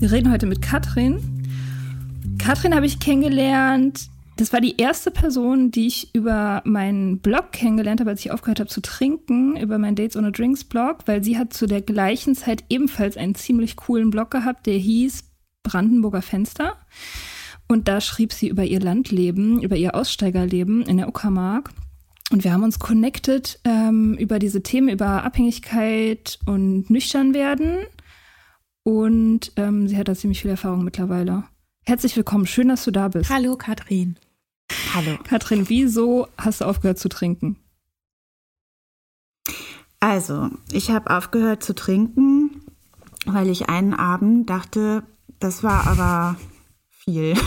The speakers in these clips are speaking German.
Wir reden heute mit Katrin. Katrin habe ich kennengelernt. Das war die erste Person, die ich über meinen Blog kennengelernt habe, als ich aufgehört habe zu trinken, über meinen Dates ohne Drinks Blog, weil sie hat zu der gleichen Zeit ebenfalls einen ziemlich coolen Blog gehabt, der hieß Brandenburger Fenster. Und da schrieb sie über ihr Landleben, über ihr Aussteigerleben in der Uckermark. Und wir haben uns connected ähm, über diese Themen, über Abhängigkeit und Nüchternwerden. Und ähm, sie hat da ziemlich viel Erfahrung mittlerweile. Herzlich willkommen, schön, dass du da bist. Hallo Katrin. Hallo. Katrin, wieso hast du aufgehört zu trinken? Also, ich habe aufgehört zu trinken, weil ich einen Abend dachte, das war aber viel.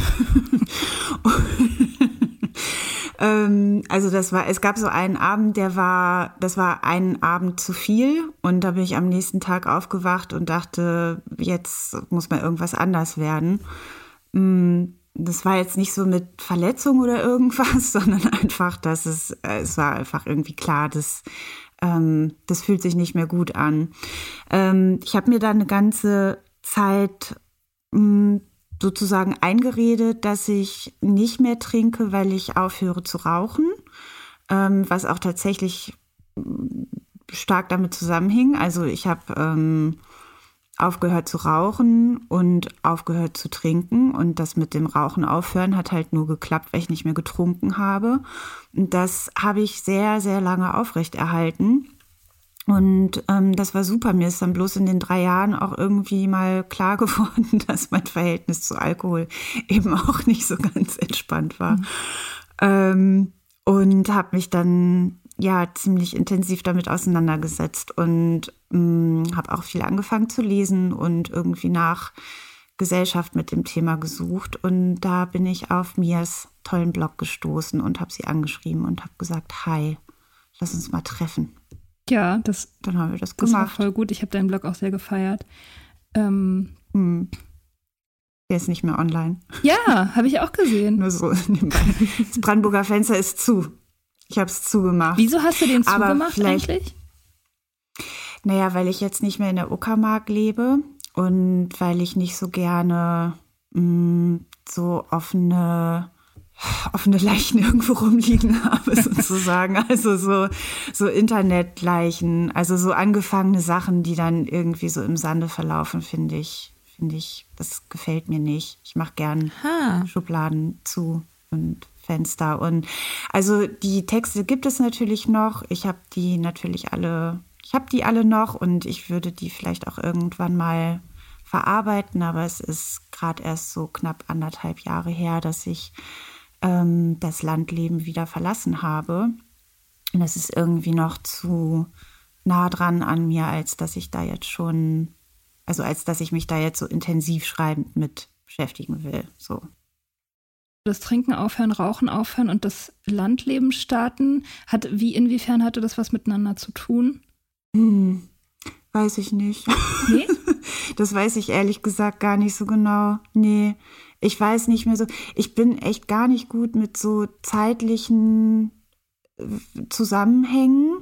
ähm, also das war, es gab so einen Abend, der war, das war ein Abend zu viel und da bin ich am nächsten Tag aufgewacht und dachte, jetzt muss mal irgendwas anders werden. Mm, Das war jetzt nicht so mit Verletzung oder irgendwas, sondern einfach, dass es, es war einfach irgendwie klar, dass ähm, das fühlt sich nicht mehr gut an. Ähm, ich habe mir dann eine ganze Zeit mh, sozusagen eingeredet, dass ich nicht mehr trinke, weil ich aufhöre zu rauchen, ähm, was auch tatsächlich mh, stark damit zusammenhing. Also ich habe ähm, aufgehört zu rauchen und aufgehört zu trinken. Und das mit dem Rauchen aufhören hat halt nur geklappt, weil ich nicht mehr getrunken habe. Und das habe ich sehr, sehr lange aufrechterhalten. Und ähm, das war super. Mir ist dann bloß in den drei Jahren auch irgendwie mal klar geworden, dass mein Verhältnis zu Alkohol eben auch nicht so ganz entspannt war. Ähm, und habe mich dann ja ziemlich intensiv damit auseinandergesetzt und habe auch viel angefangen zu lesen und irgendwie nach Gesellschaft mit dem Thema gesucht. Und da bin ich auf Mias tollen Blog gestoßen und habe sie angeschrieben und habe gesagt, hi, lass uns mal treffen. Ja, das, Dann haben wir das das war gemacht. voll gut. Ich habe deinen Blog auch sehr gefeiert. Ähm, Hm. Der ist nicht mehr online. ja, habe ich auch gesehen. Nur so nebenbei. Das Brandenburger Fenster ist zu. Ich habe es zugemacht. Wieso hast du den Aber zugemacht eigentlich? Naja, weil ich jetzt nicht mehr in der Uckermark lebe und weil ich nicht so gerne mh, so offene offene Leichen irgendwo rumliegen habe, sozusagen. Also so, so Internetleichen, also so angefangene Sachen, die dann irgendwie so im Sande verlaufen, finde ich, finde ich, das gefällt mir nicht. Ich mache gern ha. Schubladen zu und Fenster. Und also die Texte gibt es natürlich noch. Ich habe die natürlich alle, ich habe die alle noch und ich würde die vielleicht auch irgendwann mal verarbeiten, aber es ist gerade erst so knapp anderthalb Jahre her, dass ich ähm, das Landleben wieder verlassen habe. Und das ist irgendwie noch zu nah dran an mir, als dass ich da jetzt schon, also als dass ich mich da jetzt so intensiv schreibend mit beschäftigen will. So. Das Trinken aufhören, Rauchen aufhören und das Landleben starten, hat, wie inwiefern hatte das was miteinander zu tun? Hm, weiß ich nicht. Nee? Das weiß ich ehrlich gesagt gar nicht so genau. Nee, ich weiß nicht mehr so. Ich bin echt gar nicht gut mit so zeitlichen äh, Zusammenhängen.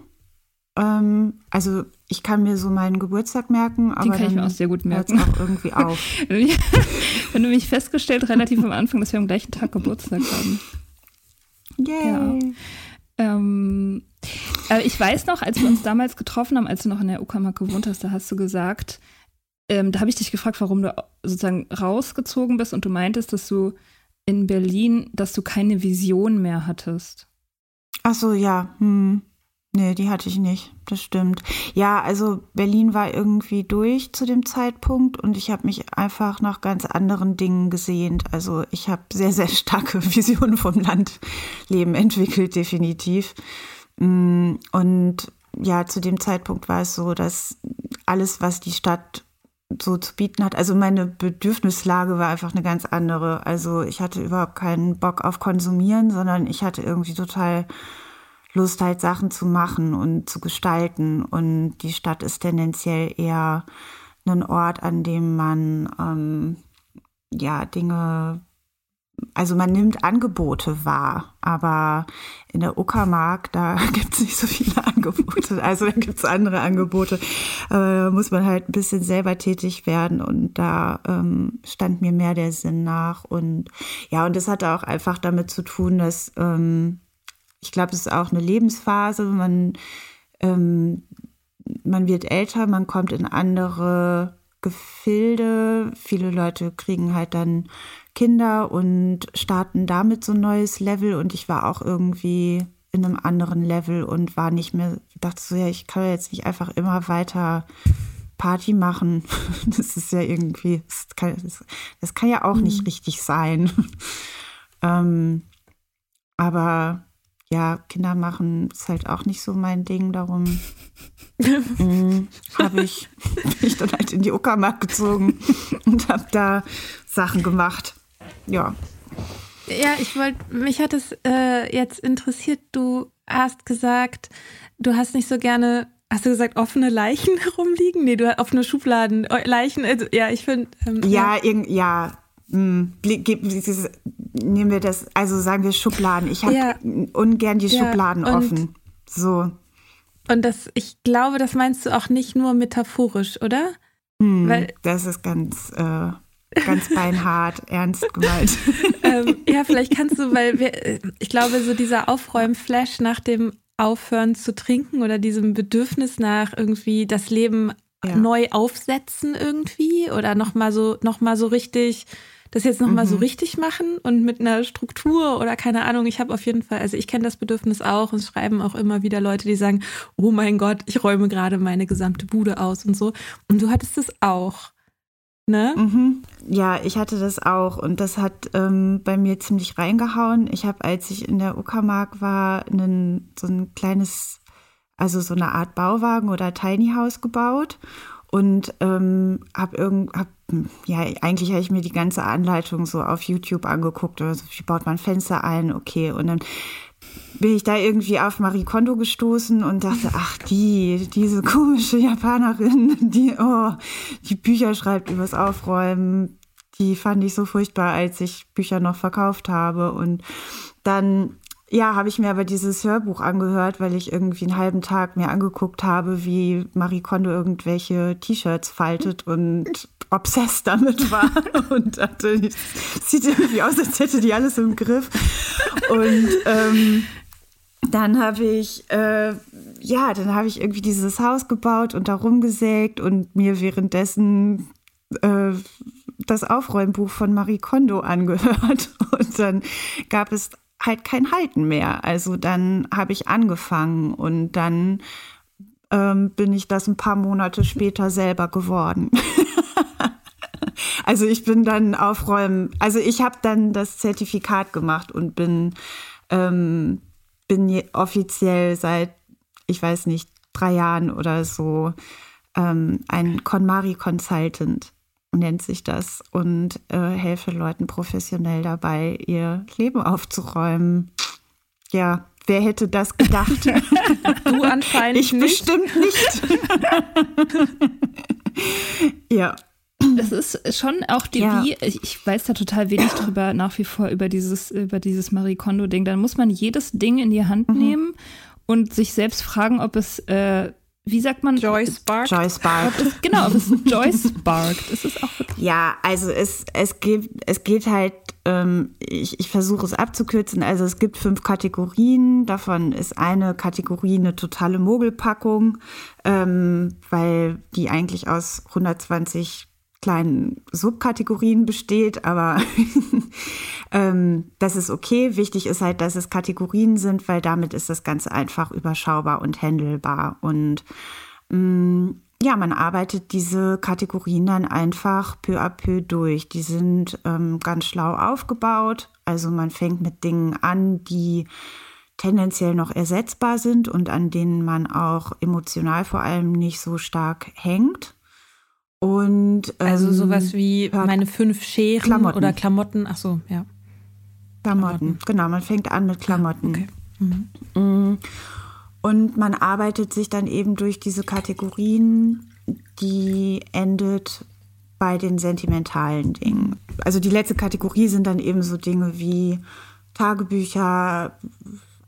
Ähm, also ich kann mir so meinen Geburtstag merken, aber Den kann ich mir auch sehr gut merken. auch irgendwie auf. Wenn du mich festgestellt relativ am Anfang, dass wir am gleichen Tag Geburtstag haben. Yay. Ja. Ähm, äh, ich weiß noch, als wir uns damals getroffen haben, als du noch in der Uckermark gewohnt hast, da hast du gesagt, ähm, da habe ich dich gefragt, warum du sozusagen rausgezogen bist und du meintest, dass du in Berlin, dass du keine Vision mehr hattest. Ach so, ja. Hm. Nee, die hatte ich nicht. Das stimmt. Ja, also Berlin war irgendwie durch zu dem Zeitpunkt und ich habe mich einfach nach ganz anderen Dingen gesehnt. Also ich habe sehr, sehr starke Visionen vom Landleben entwickelt, definitiv. Mm, und ja, zu dem Zeitpunkt war es so, dass alles, was die Stadt so zu bieten hat. Also meine Bedürfnislage war einfach eine ganz andere. Also ich hatte überhaupt keinen Bock auf Konsumieren, sondern ich hatte irgendwie total Lust, halt Sachen zu machen und zu gestalten. Und die Stadt ist tendenziell eher ein Ort, an dem man ähm, ja Dinge also man nimmt Angebote wahr, aber in der Uckermark, da gibt es nicht so viele Angebote. Also da gibt es andere Angebote. Da muss man halt ein bisschen selber tätig werden und da ähm, stand mir mehr der Sinn nach. Und ja, und das hatte auch einfach damit zu tun, dass ähm, ich glaube, es ist auch eine Lebensphase. Man, ähm, man wird älter, man kommt in andere Gefilde. Viele Leute kriegen halt dann Kinder und starten damit so ein neues Level. Und ich war auch irgendwie in einem anderen Level und war nicht mehr, dachte so, ja, ich kann jetzt nicht einfach immer weiter Party machen. Das ist ja irgendwie, das kann, das, das kann ja auch mhm. nicht richtig sein. ähm, aber ja, Kinder machen ist halt auch nicht so mein Ding, darum mhm, habe ich mich dann halt in die Uckermark gezogen und habe da Sachen gemacht ja. Ja, ich wollte, mich hat es äh, jetzt interessiert, du hast gesagt, du hast nicht so gerne, hast du gesagt, offene Leichen herumliegen? Nee, du hast offene Schubladen, Leichen, also, ja, ich finde. Ähm, ja, ja, Mh, nehmen wir das, also sagen wir Schubladen. Ich habe ja. ungern die ja, Schubladen offen. So. Und das, ich glaube, das meinst du auch nicht nur metaphorisch, oder? Hm, Weil, das ist ganz. Äh, ganz beinhart, ernst gemeint. ähm, ja, vielleicht kannst du, weil wir, ich glaube, so dieser Aufräumflash nach dem Aufhören zu trinken oder diesem Bedürfnis nach irgendwie das Leben ja. neu aufsetzen irgendwie oder nochmal so, noch mal so richtig, das jetzt nochmal mhm. so richtig machen und mit einer Struktur oder keine Ahnung. Ich habe auf jeden Fall, also ich kenne das Bedürfnis auch und es schreiben auch immer wieder Leute, die sagen, oh mein Gott, ich räume gerade meine gesamte Bude aus und so. Und du hattest es auch. Ne? Mhm. Ja, ich hatte das auch und das hat ähm, bei mir ziemlich reingehauen. Ich habe, als ich in der Uckermark war, einen, so ein kleines, also so eine Art Bauwagen oder Tiny House gebaut und ähm, habe irgend, hab, ja, eigentlich habe ich mir die ganze Anleitung so auf YouTube angeguckt oder so, wie baut man Fenster ein, okay, und dann bin ich da irgendwie auf Marie Kondo gestoßen und dachte, ach, die, diese komische Japanerin, die, oh, die Bücher schreibt übers Aufräumen, die fand ich so furchtbar, als ich Bücher noch verkauft habe. Und dann, ja, habe ich mir aber dieses Hörbuch angehört, weil ich irgendwie einen halben Tag mir angeguckt habe, wie Marie Kondo irgendwelche T-Shirts faltet und obsessed damit war und dachte, sieht irgendwie aus, als hätte die alles im Griff. und ähm, dann habe ich, äh, ja, dann habe ich irgendwie dieses Haus gebaut und da rumgesägt und mir währenddessen äh, das Aufräumbuch von Marie Kondo angehört. Und dann gab es halt kein Halten mehr. Also dann habe ich angefangen und dann ähm, bin ich das ein paar Monate später selber geworden. also ich bin dann aufräumen, also ich habe dann das Zertifikat gemacht und bin, ähm, bin offiziell seit, ich weiß nicht, drei Jahren oder so ähm, ein KonMari Consultant nennt sich das und äh, helfe Leuten professionell dabei, ihr Leben aufzuräumen. Ja, wer hätte das gedacht? du anscheinend ich nicht. bestimmt nicht. ja. Es ist schon auch die, ja. wie, ich weiß da total wenig drüber nach wie vor über dieses, über dieses Marie Kondo-Ding. Dann muss man jedes Ding in die Hand mhm. nehmen und sich selbst fragen, ob es äh, wie sagt man? Joy Spark. Joy Spark. Es, genau, ob es Joy sparkt. Ist es auch Ja, also es, es, geht, es geht halt, ähm, ich, ich versuche es abzukürzen. Also es gibt fünf Kategorien. Davon ist eine Kategorie eine totale Mogelpackung, ähm, weil die eigentlich aus 120 kleinen Subkategorien besteht, aber ähm, das ist okay. Wichtig ist halt, dass es Kategorien sind, weil damit ist das Ganze einfach überschaubar und handelbar. Und mh, mm, ja, man arbeitet diese Kategorien dann einfach peu à peu durch. Die sind ähm, ganz schlau aufgebaut. Also man fängt mit Dingen an, die tendenziell noch ersetzbar sind und an denen man auch emotional vor allem nicht so stark hängt. Und also ähm, also sowas wie meine fünf Scheren Klamotten. oder Klamotten. Ach so, ja. Klamotten. Klamotten. genau. Man fängt an mit Klamotten. Okay. Mhm. Und man arbeitet sich dann eben durch diese Kategorien, die endet bei den sentimentalen Dingen. Also die letzte Kategorie sind dann eben so Dinge wie Tagebücher,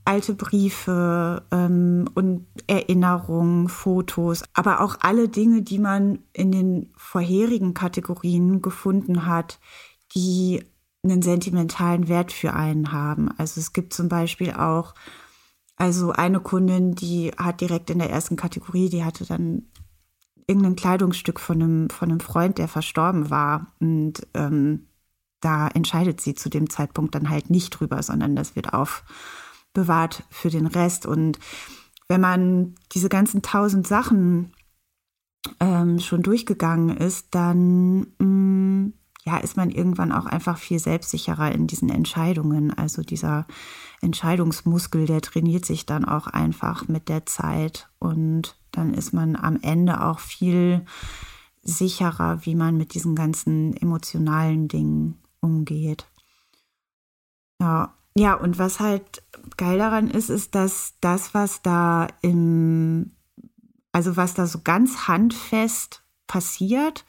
alte Briefe ähm, und Erinnerungen, Fotos, aber auch alle Dinge, die man in den vorherigen Kategorien gefunden hat, die einen sentimentalen Wert für einen haben. Also es gibt zum Beispiel auch, also eine Kundin, die hat direkt in der ersten Kategorie, die hatte dann irgendein Kleidungsstück von einem, von einem Freund, der verstorben war. Und ähm, da entscheidet sie zu dem Zeitpunkt dann halt nicht drüber, sondern das wird auf bewahrt für den Rest. Und wenn man diese ganzen tausend Sachen ähm, schon durchgegangen ist, dann mh, mm, ja, ist man irgendwann auch einfach viel selbstsicherer in diesen Entscheidungen. Also dieser Entscheidungsmuskel, der trainiert sich dann auch einfach mit der Zeit und dann ist man am Ende auch viel sicherer, wie man mit diesen ganzen emotionalen Dingen umgeht. Ja, ja, und was halt geil daran ist, ist, dass das, was da im, also was da so ganz handfest passiert,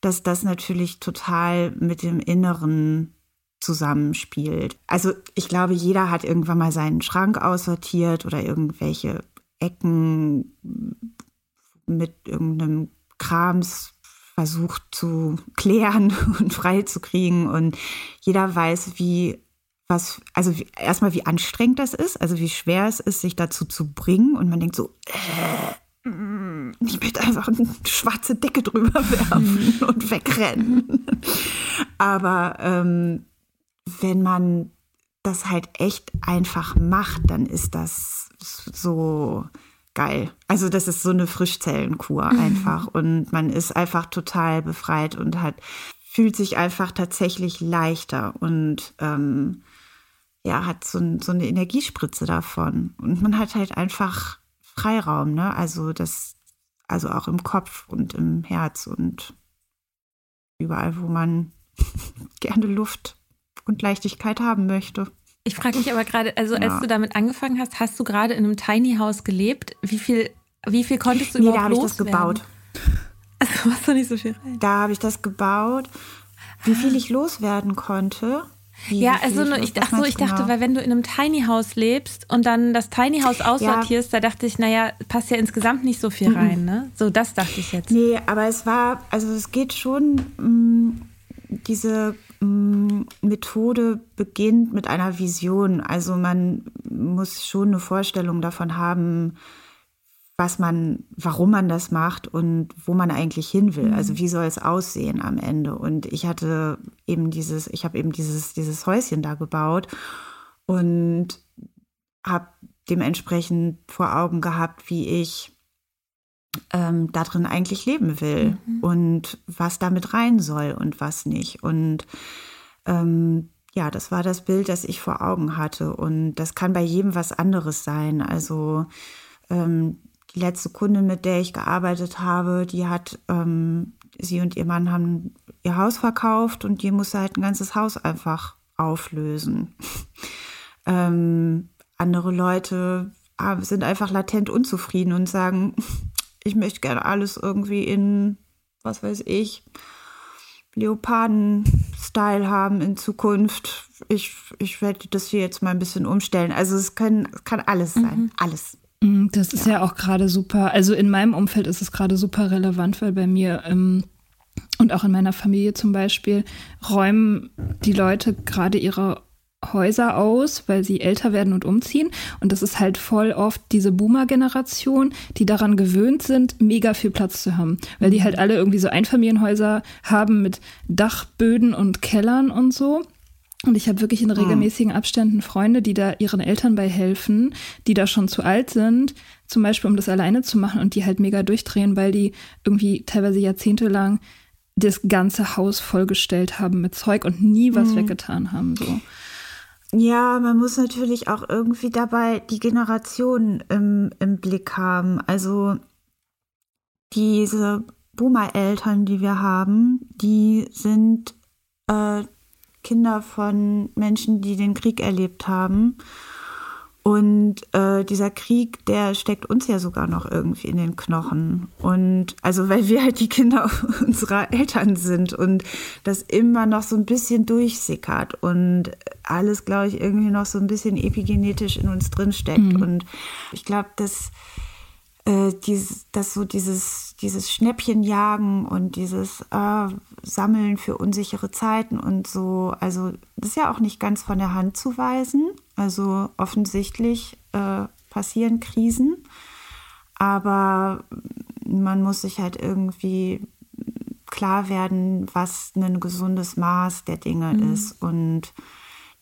dass das natürlich total mit dem Inneren zusammenspielt. Also ich glaube, jeder hat irgendwann mal seinen Schrank aussortiert oder irgendwelche Ecken mit irgendeinem Krams versucht zu klären und freizukriegen. Und jeder weiß, wie was, also wie, erstmal wie anstrengend das ist, also wie schwer es ist, sich dazu zu bringen. Und man denkt so, äh, mm, ich möchte einfach eine schwarze Decke drüber werfen und wegrennen. Aber ähm, wenn man das halt echt einfach macht, dann ist das so geil. Also das ist so eine Frischzellenkur einfach. Und man ist einfach total befreit und hat fühlt sich einfach tatsächlich leichter. Und ähm, ja, hat so, so eine Energiespritze davon. Und man hat halt einfach Freiraum, ne? Also das, also auch im Kopf und im Herz und überall, wo man gerne Luft und Leichtigkeit haben möchte. Ich frage mich aber gerade, also als ja. du damit angefangen hast, hast du gerade in einem Tiny House gelebt? Wie viel, wie viel konntest du nee, überhaupt da habe ich das gebaut. Also machst du nicht so viel rein. Da habe ich das gebaut. Wie viel ich loswerden konnte, wie, ja, also nur, ich, ach so, ich dachte, genau? weil wenn du in einem Tiny House lebst und dann das Tiny House aussortierst, ja. da dachte ich, naja, passt ja insgesamt nicht so viel rein, ne? So, das dachte ich jetzt. Nee, aber es war, also es geht schon, mh, mm, diese mm, Methode beginnt mit einer Vision. Also man muss schon eine Vorstellung davon haben, was man, warum man das macht und wo man eigentlich hin will. Mhm. Also wie soll es aussehen am Ende? Und ich hatte eben dieses, ich habe eben dieses, dieses Häuschen da gebaut und habe dementsprechend vor Augen gehabt, wie ich ähm, darin eigentlich leben will mhm. und was damit rein soll und was nicht. Und ähm, ja, das war das Bild, das ich vor Augen hatte. Und das kann bei jedem was anderes sein. Also ähm, die letzte Kundin, mit der ich gearbeitet habe, die hat, ähm, sie und ihr Mann haben ihr Haus verkauft und die musste halt ein ganzes Haus einfach auflösen. ähm, andere Leute ah, sind einfach latent unzufrieden und sagen, ich möchte gerne alles irgendwie in, was weiß ich, Leoparden-Style haben in Zukunft. Ich, ich werde das hier jetzt mal ein bisschen umstellen. Also es können, kann alles sein, mhm. alles. Mm, das ist ja. ja auch gerade super. Also in meinem Umfeld ist es gerade super relevant, weil bei mir ähm, und auch in meiner Familie zum Beispiel räumen die Leute gerade ihre Häuser aus, weil sie älter werden und umziehen. Und das ist halt voll oft diese Boomer-Generation, die daran gewöhnt sind, mega viel Platz zu haben. Weil die halt alle irgendwie so Einfamilienhäuser haben mit Dachböden und Kellern und so. Und ich habe wirklich in regelmäßigen Abständen Freunde, die da ihren Eltern bei helfen, die da schon zu alt sind, zum Beispiel um das alleine zu machen und die halt mega durchdrehen, weil die irgendwie teilweise jahrzehntelang das ganze Haus vollgestellt haben mit Zeug und nie was mhm. weggetan haben. So. Ja, man muss natürlich auch irgendwie dabei die Generation im, im Blick haben. Also diese Boomer-Eltern, die wir haben, die sind äh, Kinder von Menschen, die den Krieg erlebt haben. Und äh, dieser Krieg, der steckt uns ja sogar noch irgendwie in den Knochen. Und also weil wir halt die Kinder unserer Eltern sind und das immer noch so ein bisschen durchsickert und alles, glaube ich, irgendwie noch so ein bisschen epigenetisch in uns drin steckt. Mhm. Und ich glaube, dass äh, dieses, dass so dieses, dieses Schnäppchenjagen und dieses äh, Sammeln für unsichere Zeiten und so, also das ist ja auch nicht ganz von der Hand zu weisen. Also offensichtlich äh, passieren Krisen, aber man muss sich halt irgendwie klar werden, was ein gesundes Maß der Dinge mhm. ist und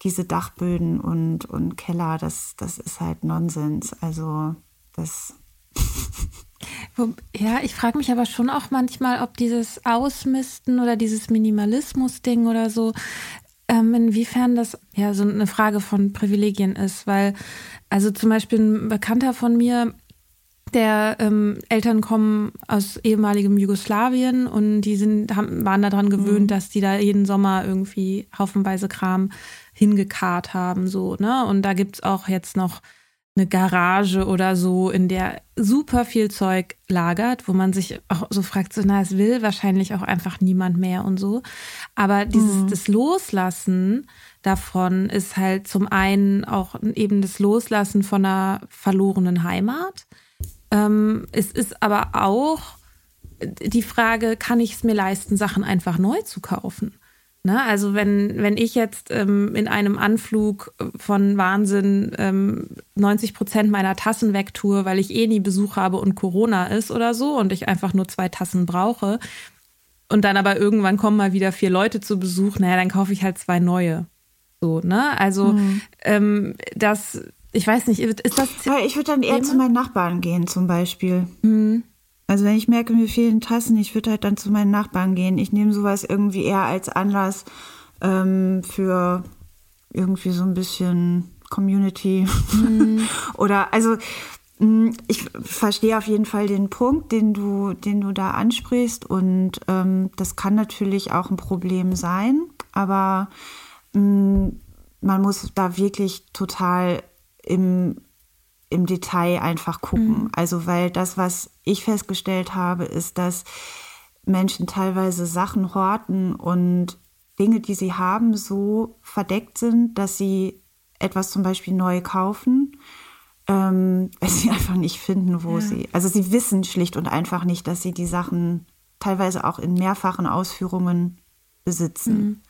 diese Dachböden und, und Keller, das, das ist halt Nonsens. Also das ja, ich frage mich aber schon auch manchmal, ob dieses Ausmisten oder dieses Minimalismus-Ding oder so, ähm, inwiefern das ja so eine Frage von Privilegien ist, weil also zum Beispiel ein Bekannter von mir, der ähm, Eltern kommen aus ehemaligem Jugoslawien und die sind, haben, waren daran gewöhnt, mhm. dass die da jeden Sommer irgendwie haufenweise Kram hingekarrt haben, so, ne? Und da gibt es auch jetzt noch eine Garage oder so, in der super viel Zeug lagert, wo man sich auch so fragt, so, na, es will wahrscheinlich auch einfach niemand mehr und so. Aber dieses mhm. das Loslassen davon ist halt zum einen auch eben das Loslassen von einer verlorenen Heimat. Ähm, es ist aber auch die Frage, kann ich es mir leisten, Sachen einfach neu zu kaufen? Ne? Also wenn, wenn ich jetzt ähm, in einem Anflug von Wahnsinn ähm, 90 Prozent meiner Tassen wegtue, weil ich eh nie Besuch habe und Corona ist oder so und ich einfach nur zwei Tassen brauche und dann aber irgendwann kommen mal wieder vier Leute zu Besuch, naja, dann kaufe ich halt zwei neue. So, ne? Also mhm. ähm, das, ich weiß nicht, ist das. Ich würde dann eher Thema? zu meinen Nachbarn gehen, zum Beispiel. Mhm. Also wenn ich merke, mir fehlen Tassen, ich würde halt dann zu meinen Nachbarn gehen. Ich nehme sowas irgendwie eher als Anlass ähm, für irgendwie so ein bisschen Community. Mhm. Oder also mm, ich verstehe auf jeden Fall den Punkt, den du, den du da ansprichst. Und ähm, das kann natürlich auch ein Problem sein, aber mh, mm, man muss da wirklich total im im Detail einfach gucken. Mhm. Also, weil das, was ich festgestellt habe, ist, dass Menschen teilweise Sachen horten und Dinge, die sie haben, so verdeckt sind, dass sie etwas zum Beispiel neu kaufen, ähm, weil sie einfach nicht finden, wo ja. sie. Also sie wissen schlicht und einfach nicht, dass sie die Sachen teilweise auch in mehrfachen Ausführungen besitzen. Mhm.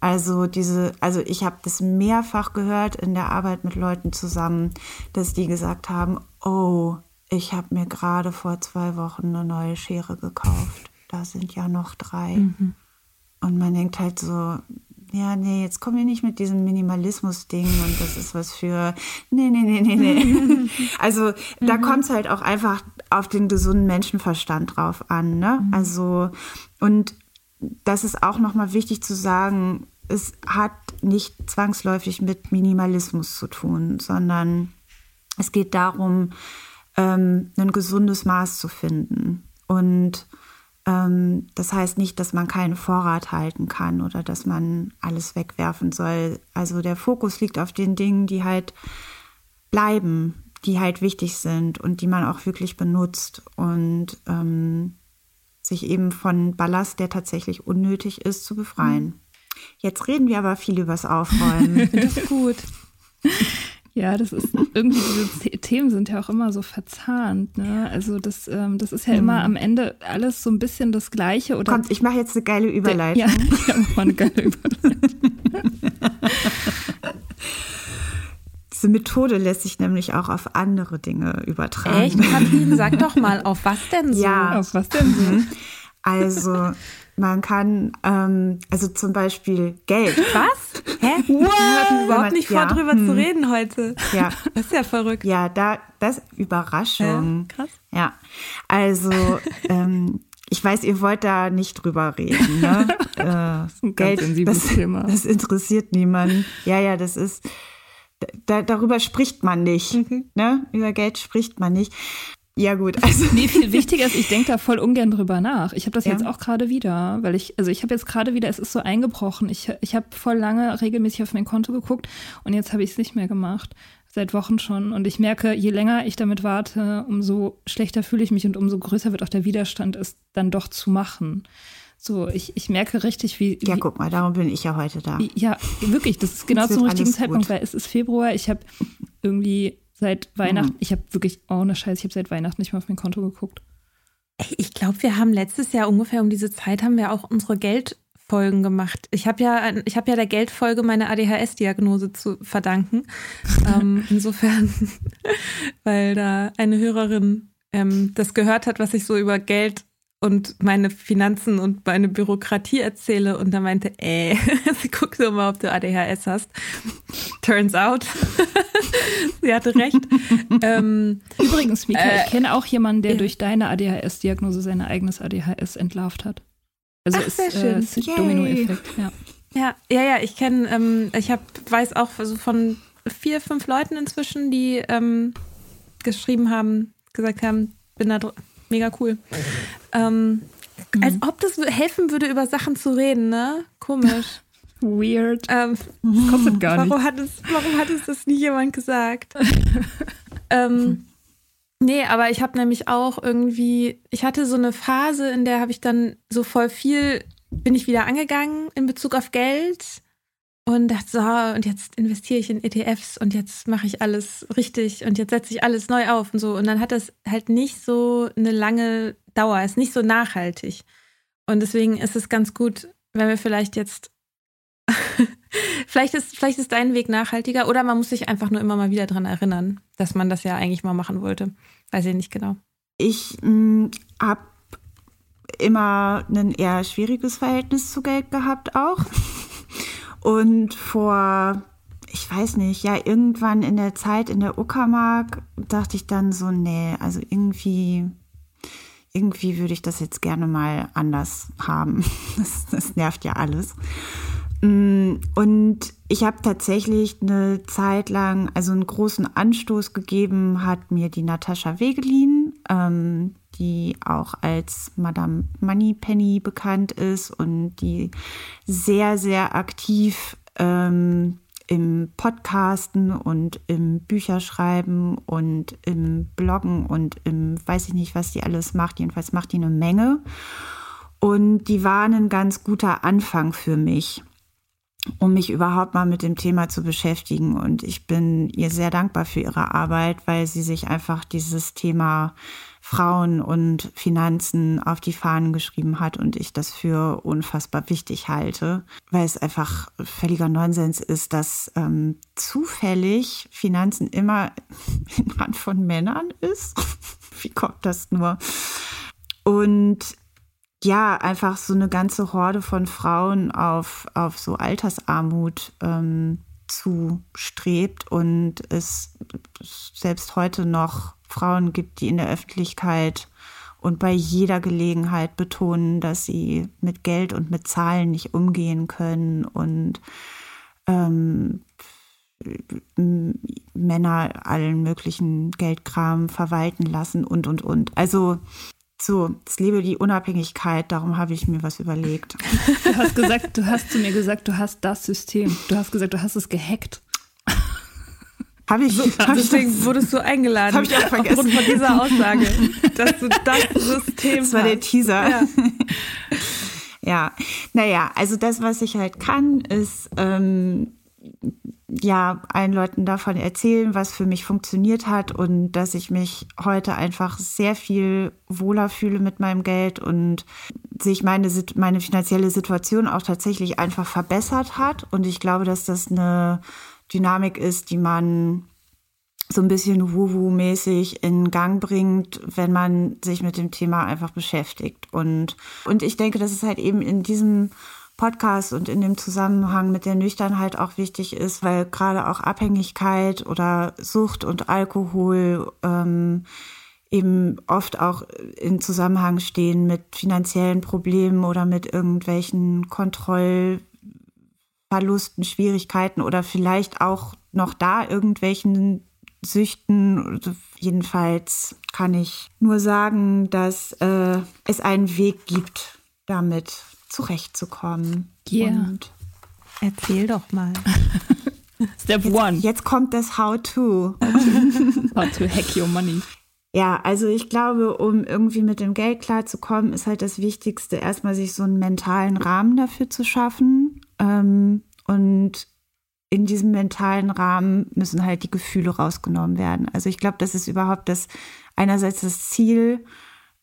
Also diese, also ich habe das mehrfach gehört in der Arbeit mit Leuten zusammen, dass die gesagt haben, oh, ich habe mir gerade vor zwei Wochen eine neue Schere gekauft. Da sind ja noch drei. Mhm. Und man denkt halt so, ja, nee, jetzt kommen wir nicht mit diesem Minimalismus-Ding und das ist was für, nee, nee, nee, nee, nee. also da mhm. kommt es halt auch einfach auf den gesunden Menschenverstand drauf an, ne? Mhm. Also, und das ist auch nochmal wichtig zu sagen, es hat nicht zwangsläufig mit Minimalismus zu tun, sondern es geht darum, ähm, ein gesundes Maß zu finden. Und ähm, das heißt nicht, dass man keinen Vorrat halten kann oder dass man alles wegwerfen soll. Also der Fokus liegt auf den Dingen, die halt bleiben, die halt wichtig sind und die man auch wirklich benutzt und ähm, sich eben von Ballast, der tatsächlich unnötig ist, zu befreien. Mhm. Jetzt reden wir aber viel übers Aufräumen. das ist gut. Ja, das ist irgendwie diese Themen sind ja auch immer so verzahnt. Ne? Also das, ähm, das ist ja immer mhm. am Ende alles so ein bisschen das Gleiche. Oder Kommt, ich mache jetzt eine geile Überleitung. Ja, ich habe mal eine geile Überleitung. Diese Methode lässt sich nämlich auch auf andere Dinge übertragen. Echt? Kathrin, sag doch mal, auf was denn so? Ja, auf was denn so? Mhm. Also man kann, ähm, also zum Beispiel Geld. Was? Hä? Wir hatten überhaupt nicht vor, ja. drüber hm. zu reden heute. Ja. Das ist ja verrückt. Ja, da, das Überraschung. Ja, krass. Ja, also ähm, ich weiß, ihr wollt da nicht drüber reden. Ne? äh, das ist ein Geld, das, Thema. das interessiert niemanden. Ja, ja, das ist, da, darüber spricht man nicht. Mhm. Ne? Über Geld spricht man nicht. Ja, gut. Also. Nee, viel wichtiger ist, ich denke da voll ungern drüber nach. Ich habe das ja. jetzt auch gerade wieder, weil ich, also ich habe jetzt gerade wieder, es ist so eingebrochen. Ich, ich habe voll lange regelmäßig auf mein Konto geguckt und jetzt habe ich es nicht mehr gemacht. Seit Wochen schon. Und ich merke, je länger ich damit warte, umso schlechter fühle ich mich und umso größer wird auch der Widerstand, es dann doch zu machen. So, ich, ich merke richtig, wie. Ja, guck mal, darum bin ich ja heute da. Wie, ja, wirklich, das ist genau zum richtigen Zeitpunkt, gut. weil es ist Februar. Ich habe irgendwie Seit Weihnachten, mhm. ich habe wirklich, oh ne Scheiße, ich habe seit Weihnachten nicht mehr auf mein Konto geguckt. Ich glaube, wir haben letztes Jahr ungefähr um diese Zeit haben wir auch unsere Geldfolgen gemacht. Ich habe ja, ich habe ja der Geldfolge meine ADHS-Diagnose zu verdanken. ähm, insofern, weil da eine Hörerin ähm, das gehört hat, was ich so über Geld und meine Finanzen und meine Bürokratie erzähle und da meinte, äh, sie guckt so mal, ob du ADHS hast. Turns out, sie hatte recht. ähm, Übrigens, Mika, äh, ich kenne auch jemanden, der ja. durch deine ADHS-Diagnose sein eigenes ADHS entlarvt hat. Also Ach, ist. Äh, Dominoeffekt, ja. Ja, ja, ja, ich kenne, ähm, ich hab, weiß auch also von vier, fünf Leuten inzwischen, die ähm, geschrieben haben, gesagt haben, bin da mega cool. Ähm, mhm. Als ob das helfen würde, über Sachen zu reden, ne? Komisch. Weird. Ähm, kostet gar warum Hat es, warum hat es das nie jemand gesagt? ähm, nee, aber ich habe nämlich auch irgendwie, ich hatte so eine Phase, in der habe ich dann so voll viel, bin ich wieder angegangen in Bezug auf Geld und dachte so, und jetzt investiere ich in ETFs und jetzt mache ich alles richtig und jetzt setze ich alles neu auf und so. Und dann hat das halt nicht so eine lange Dauer, ist nicht so nachhaltig. Und deswegen ist es ganz gut, wenn wir vielleicht jetzt, vielleicht ist, vielleicht ist dein Weg nachhaltiger oder man muss sich einfach nur immer mal wieder daran erinnern, dass man das ja eigentlich mal machen wollte. Weiß ich nicht genau. Ich mm, habe immer ein eher schwieriges Verhältnis zu Geld gehabt auch. Und vor, ich weiß nicht, ja, irgendwann in der Zeit in der Uckermark dachte ich dann so, nee, also irgendwie, irgendwie würde ich das jetzt gerne mal anders haben. Das, das nervt ja alles. Mm, und ich habe tatsächlich eine Zeit lang, also einen großen Anstoß gegeben, hat mir die Natascha Wegelin, ähm, die auch als Madame Moneypenny bekannt ist und die sehr, sehr aktiv ähm, im Podcasten und im Bücherschreiben und im Bloggen und im weiß ich nicht, was die alles macht. Jedenfalls macht die eine Menge. Und die waren ein ganz guter Anfang für mich. Um mich überhaupt mal mit dem Thema zu beschäftigen. Und ich bin ihr sehr dankbar für ihre Arbeit, weil sie sich einfach dieses Thema Frauen und Finanzen auf die Fahnen geschrieben hat und ich das für unfassbar wichtig halte, weil es einfach völliger Nonsens ist, dass ähm, zufällig Finanzen immer in Hand von Männern ist. Wie kommt das nur? Und ja, einfach so eine ganze Horde von Frauen auf, auf so Altersarmut ähm, zustrebt und es selbst heute noch Frauen gibt, die in der Öffentlichkeit und bei jeder Gelegenheit betonen, dass sie mit Geld und mit Zahlen nicht umgehen können und ähm, Männer allen möglichen Geldkram verwalten lassen und, und, und. Also so, es lebe die Unabhängigkeit, darum habe ich mir was überlegt. Du hast gesagt, du hast zu mir gesagt, du hast das System. Du hast gesagt, du hast es gehackt. Habe ich, so, hab deswegen ich wurdest du eingeladen. Habe ich auch vergessen. Aufgrund von dieser Aussage, dass du das System Das war der Teaser. Ja. ja, naja, also das, was ich halt kann, ist ähm, ja, allen Leuten davon erzählen, was für mich funktioniert hat und dass ich mich heute einfach sehr viel wohler fühle mit meinem Geld und sich meine, meine finanzielle Situation auch tatsächlich einfach verbessert hat. Und ich glaube, dass das eine Dynamik ist, die man so ein bisschen Wuhu-mäßig in Gang bringt, wenn man sich mit dem Thema einfach beschäftigt. Und, und ich denke, dass es halt eben in diesem Podcast und in dem Zusammenhang mit der Nüchternheit auch wichtig ist, weil gerade auch Abhängigkeit oder Sucht und Alkohol ähm, eben oft auch in Zusammenhang stehen mit finanziellen Problemen oder mit irgendwelchen Kontrollverlusten, Schwierigkeiten oder vielleicht auch noch da irgendwelchen Süchten. Jedenfalls kann ich nur sagen, dass äh, es einen Weg gibt, damit zurechtzukommen. Yeah. Und erzähl doch mal. Step jetzt, one. Jetzt kommt das How-to. How to hack your money. Ja, also ich glaube, um irgendwie mit dem Geld klarzukommen, ist halt das Wichtigste, erstmal sich so einen mentalen Rahmen dafür zu schaffen. Ähm, und in diesem mentalen Rahmen müssen halt die Gefühle rausgenommen werden. Also ich glaube, das ist überhaupt das einerseits das Ziel,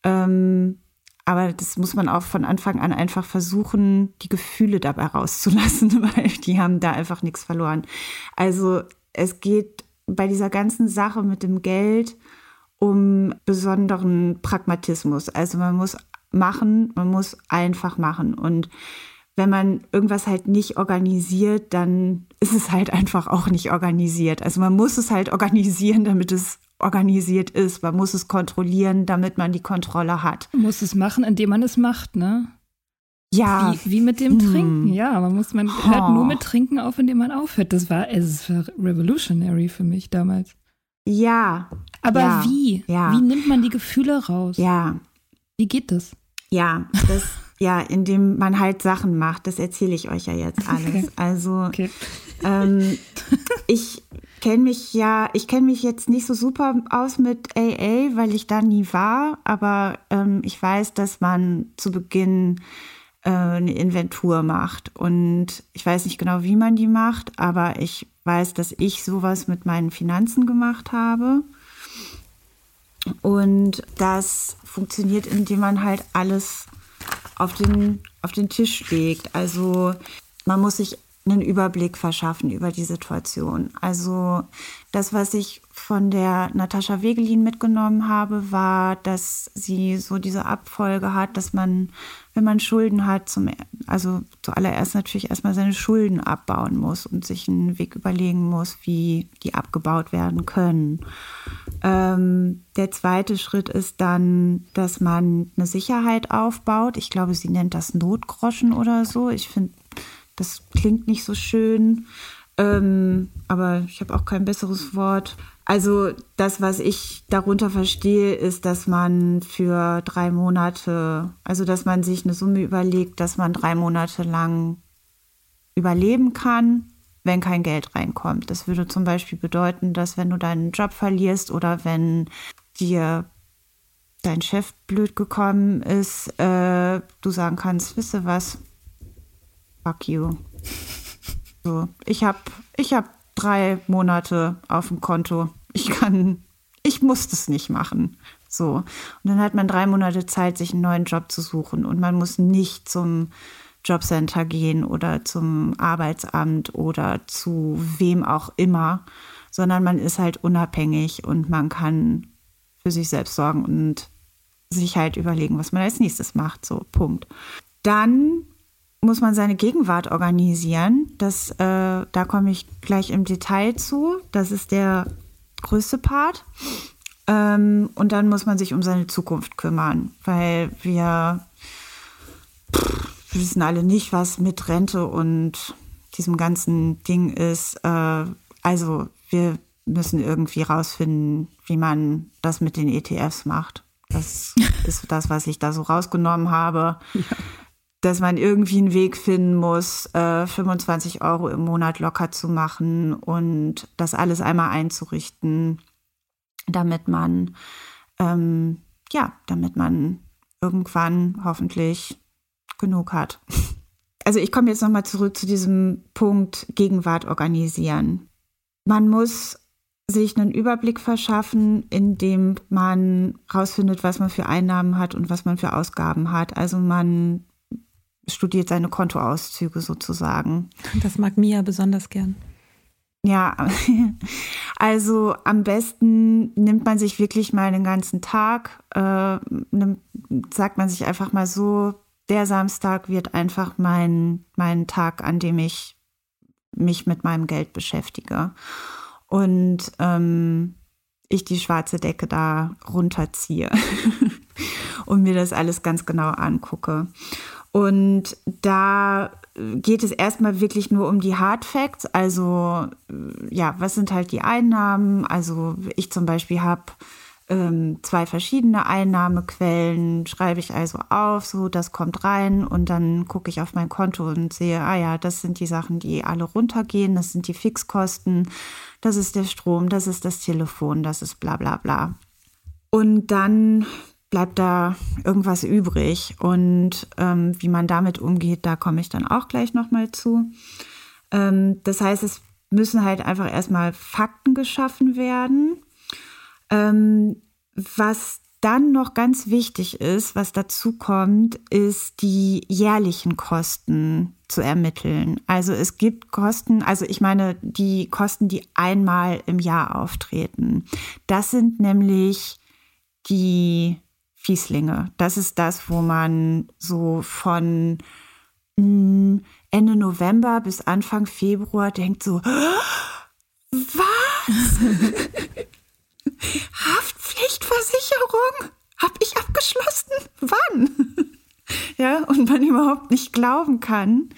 ähm, aber das muss man auch von Anfang an einfach versuchen, die Gefühle dabei rauszulassen, weil die haben da einfach nichts verloren. Also es geht bei dieser ganzen Sache mit dem Geld um besonderen Pragmatismus. Also man muss machen, man muss einfach machen. Und wenn man irgendwas halt nicht organisiert, dann ist es halt einfach auch nicht organisiert. Also man muss es halt organisieren, damit es organisiert ist. Man muss es kontrollieren, damit man die Kontrolle hat. Man muss es machen, indem man es macht, ne? Ja. Wie, wie mit dem hm. Trinken, ja. Man muss, man oh. hört nur mit Trinken auf, indem man aufhört. Das war, es war revolutionary für mich damals. Ja. Aber ja. wie? Ja. Wie nimmt man die Gefühle raus? Ja. Wie geht das? Ja, das, ja, indem man halt Sachen macht. Das erzähle ich euch ja jetzt alles. Okay. Also, okay. Ähm, ich kenne mich ja, ich kenne mich jetzt nicht so super aus mit AA, weil ich da nie war, aber ähm, ich weiß, dass man zu Beginn äh, eine Inventur macht und ich weiß nicht genau, wie man die macht, aber ich weiß, dass ich sowas mit meinen Finanzen gemacht habe. Und das funktioniert, indem man halt alles auf den, auf den Tisch legt. Also man muss sich einen Überblick verschaffen über die Situation. Also das, was ich von der Natascha Wegelin mitgenommen habe, war, dass sie so diese Abfolge hat, dass man, wenn man Schulden hat, zum, also zuallererst natürlich erstmal seine Schulden abbauen muss und sich einen Weg überlegen muss, wie die abgebaut werden können. Ähm, der zweite Schritt ist dann, dass man eine Sicherheit aufbaut. Ich glaube, sie nennt das Notgroschen oder so. Ich finde das klingt nicht so schön, ähm, aber ich habe auch kein besseres Wort. Also das, was ich darunter verstehe, ist, dass man für drei Monate, also dass man sich eine Summe überlegt, dass man drei Monate lang überleben kann, wenn kein Geld reinkommt. Das würde zum Beispiel bedeuten, dass wenn du deinen Job verlierst oder wenn dir dein Chef blöd gekommen ist, äh, du sagen kannst, wisse was, fuck you. So, ich habe ich hab drei Monate auf dem Konto. Ich kann, ich muss das nicht machen. So. Und dann hat man drei Monate Zeit, sich einen neuen Job zu suchen. Und man muss nicht zum Jobcenter gehen oder zum Arbeitsamt oder zu wem auch immer, sondern man ist halt unabhängig und man kann für sich selbst sorgen und sich halt überlegen, was man als nächstes macht. So, Punkt. Dann muss man seine Gegenwart organisieren. Das, äh, da komme ich gleich im Detail zu. Das ist der größte Part. Ähm, und dann muss man sich um seine Zukunft kümmern, weil wir, pff, wir wissen alle nicht, was mit Rente und diesem ganzen Ding ist. Äh, also wir müssen irgendwie rausfinden, wie man das mit den ETFs macht. Das ist das, was ich da so rausgenommen habe. Ja. Dass man irgendwie einen Weg finden muss, äh, 25 Euro im Monat locker zu machen und das alles einmal einzurichten damit man, ähm, ja, damit man irgendwann hoffentlich genug hat. Also ich komme jetzt nochmal zurück zu diesem Punkt Gegenwart organisieren. Man muss sich einen Überblick verschaffen, indem man rausfindet, was man für Einnahmen hat und was man für Ausgaben hat. Also man studiert seine Kontoauszüge sozusagen. Das mag Mia besonders gern. Ja, also am besten nimmt man sich wirklich mal den ganzen Tag, äh, nimmt, sagt man sich einfach mal so, der Samstag wird einfach mein, mein Tag, an dem ich mich mit meinem Geld beschäftige. Und ähm, ich die schwarze Decke da runterziehe und mir das alles ganz genau angucke. Und da geht es erstmal wirklich nur um die Hard Facts. Also ja, was sind halt die Einnahmen? Also ich zum Beispiel habe ähm, zwei verschiedene Einnahmequellen, schreibe ich also auf, so das kommt rein und dann gucke ich auf mein Konto und sehe, ah ja, das sind die Sachen, die alle runtergehen, das sind die Fixkosten, das ist der Strom, das ist das Telefon, das ist bla bla bla. Und dann bleibt da irgendwas übrig. Und ähm, wie man damit umgeht, da komme ich dann auch gleich nochmal zu. Ähm, das heißt, es müssen halt einfach erstmal Fakten geschaffen werden. Ähm, was dann noch ganz wichtig ist, was dazu kommt, ist die jährlichen Kosten zu ermitteln. Also es gibt Kosten, also ich meine die Kosten, die einmal im Jahr auftreten. Das sind nämlich die Fieslinge. Das ist das, wo man so von hm, Ende November bis Anfang Februar denkt so, was? Haftpflichtversicherung? Hab ich abgeschlossen? Wann? ja, und man überhaupt nicht glauben kann,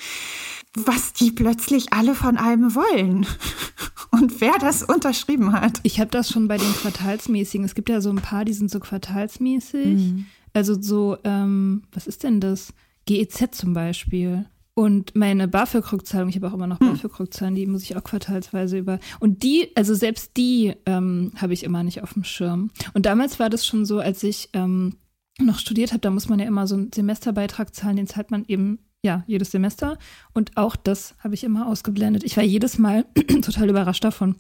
was die plötzlich alle von einem wollen und wer das unterschrieben hat. Ich habe das schon bei den Quartalsmäßigen. Es gibt ja so ein paar, die sind so quartalsmäßig. Mhm. Also so, ähm, was ist denn das? GEZ zum Beispiel. Und meine BAföG-Rückzahlung, ich habe auch immer noch hm. BAföG-Rückzahlen, die muss ich auch quartalsweise über. Und die, also selbst die ähm, habe ich immer nicht auf dem Schirm. Und damals war das schon so, als ich ähm, noch studiert habe, da muss man ja immer so einen Semesterbeitrag zahlen, den zahlt man eben ja, jedes Semester. Und auch das habe ich immer ausgeblendet. Ich war jedes Mal total überrascht davon,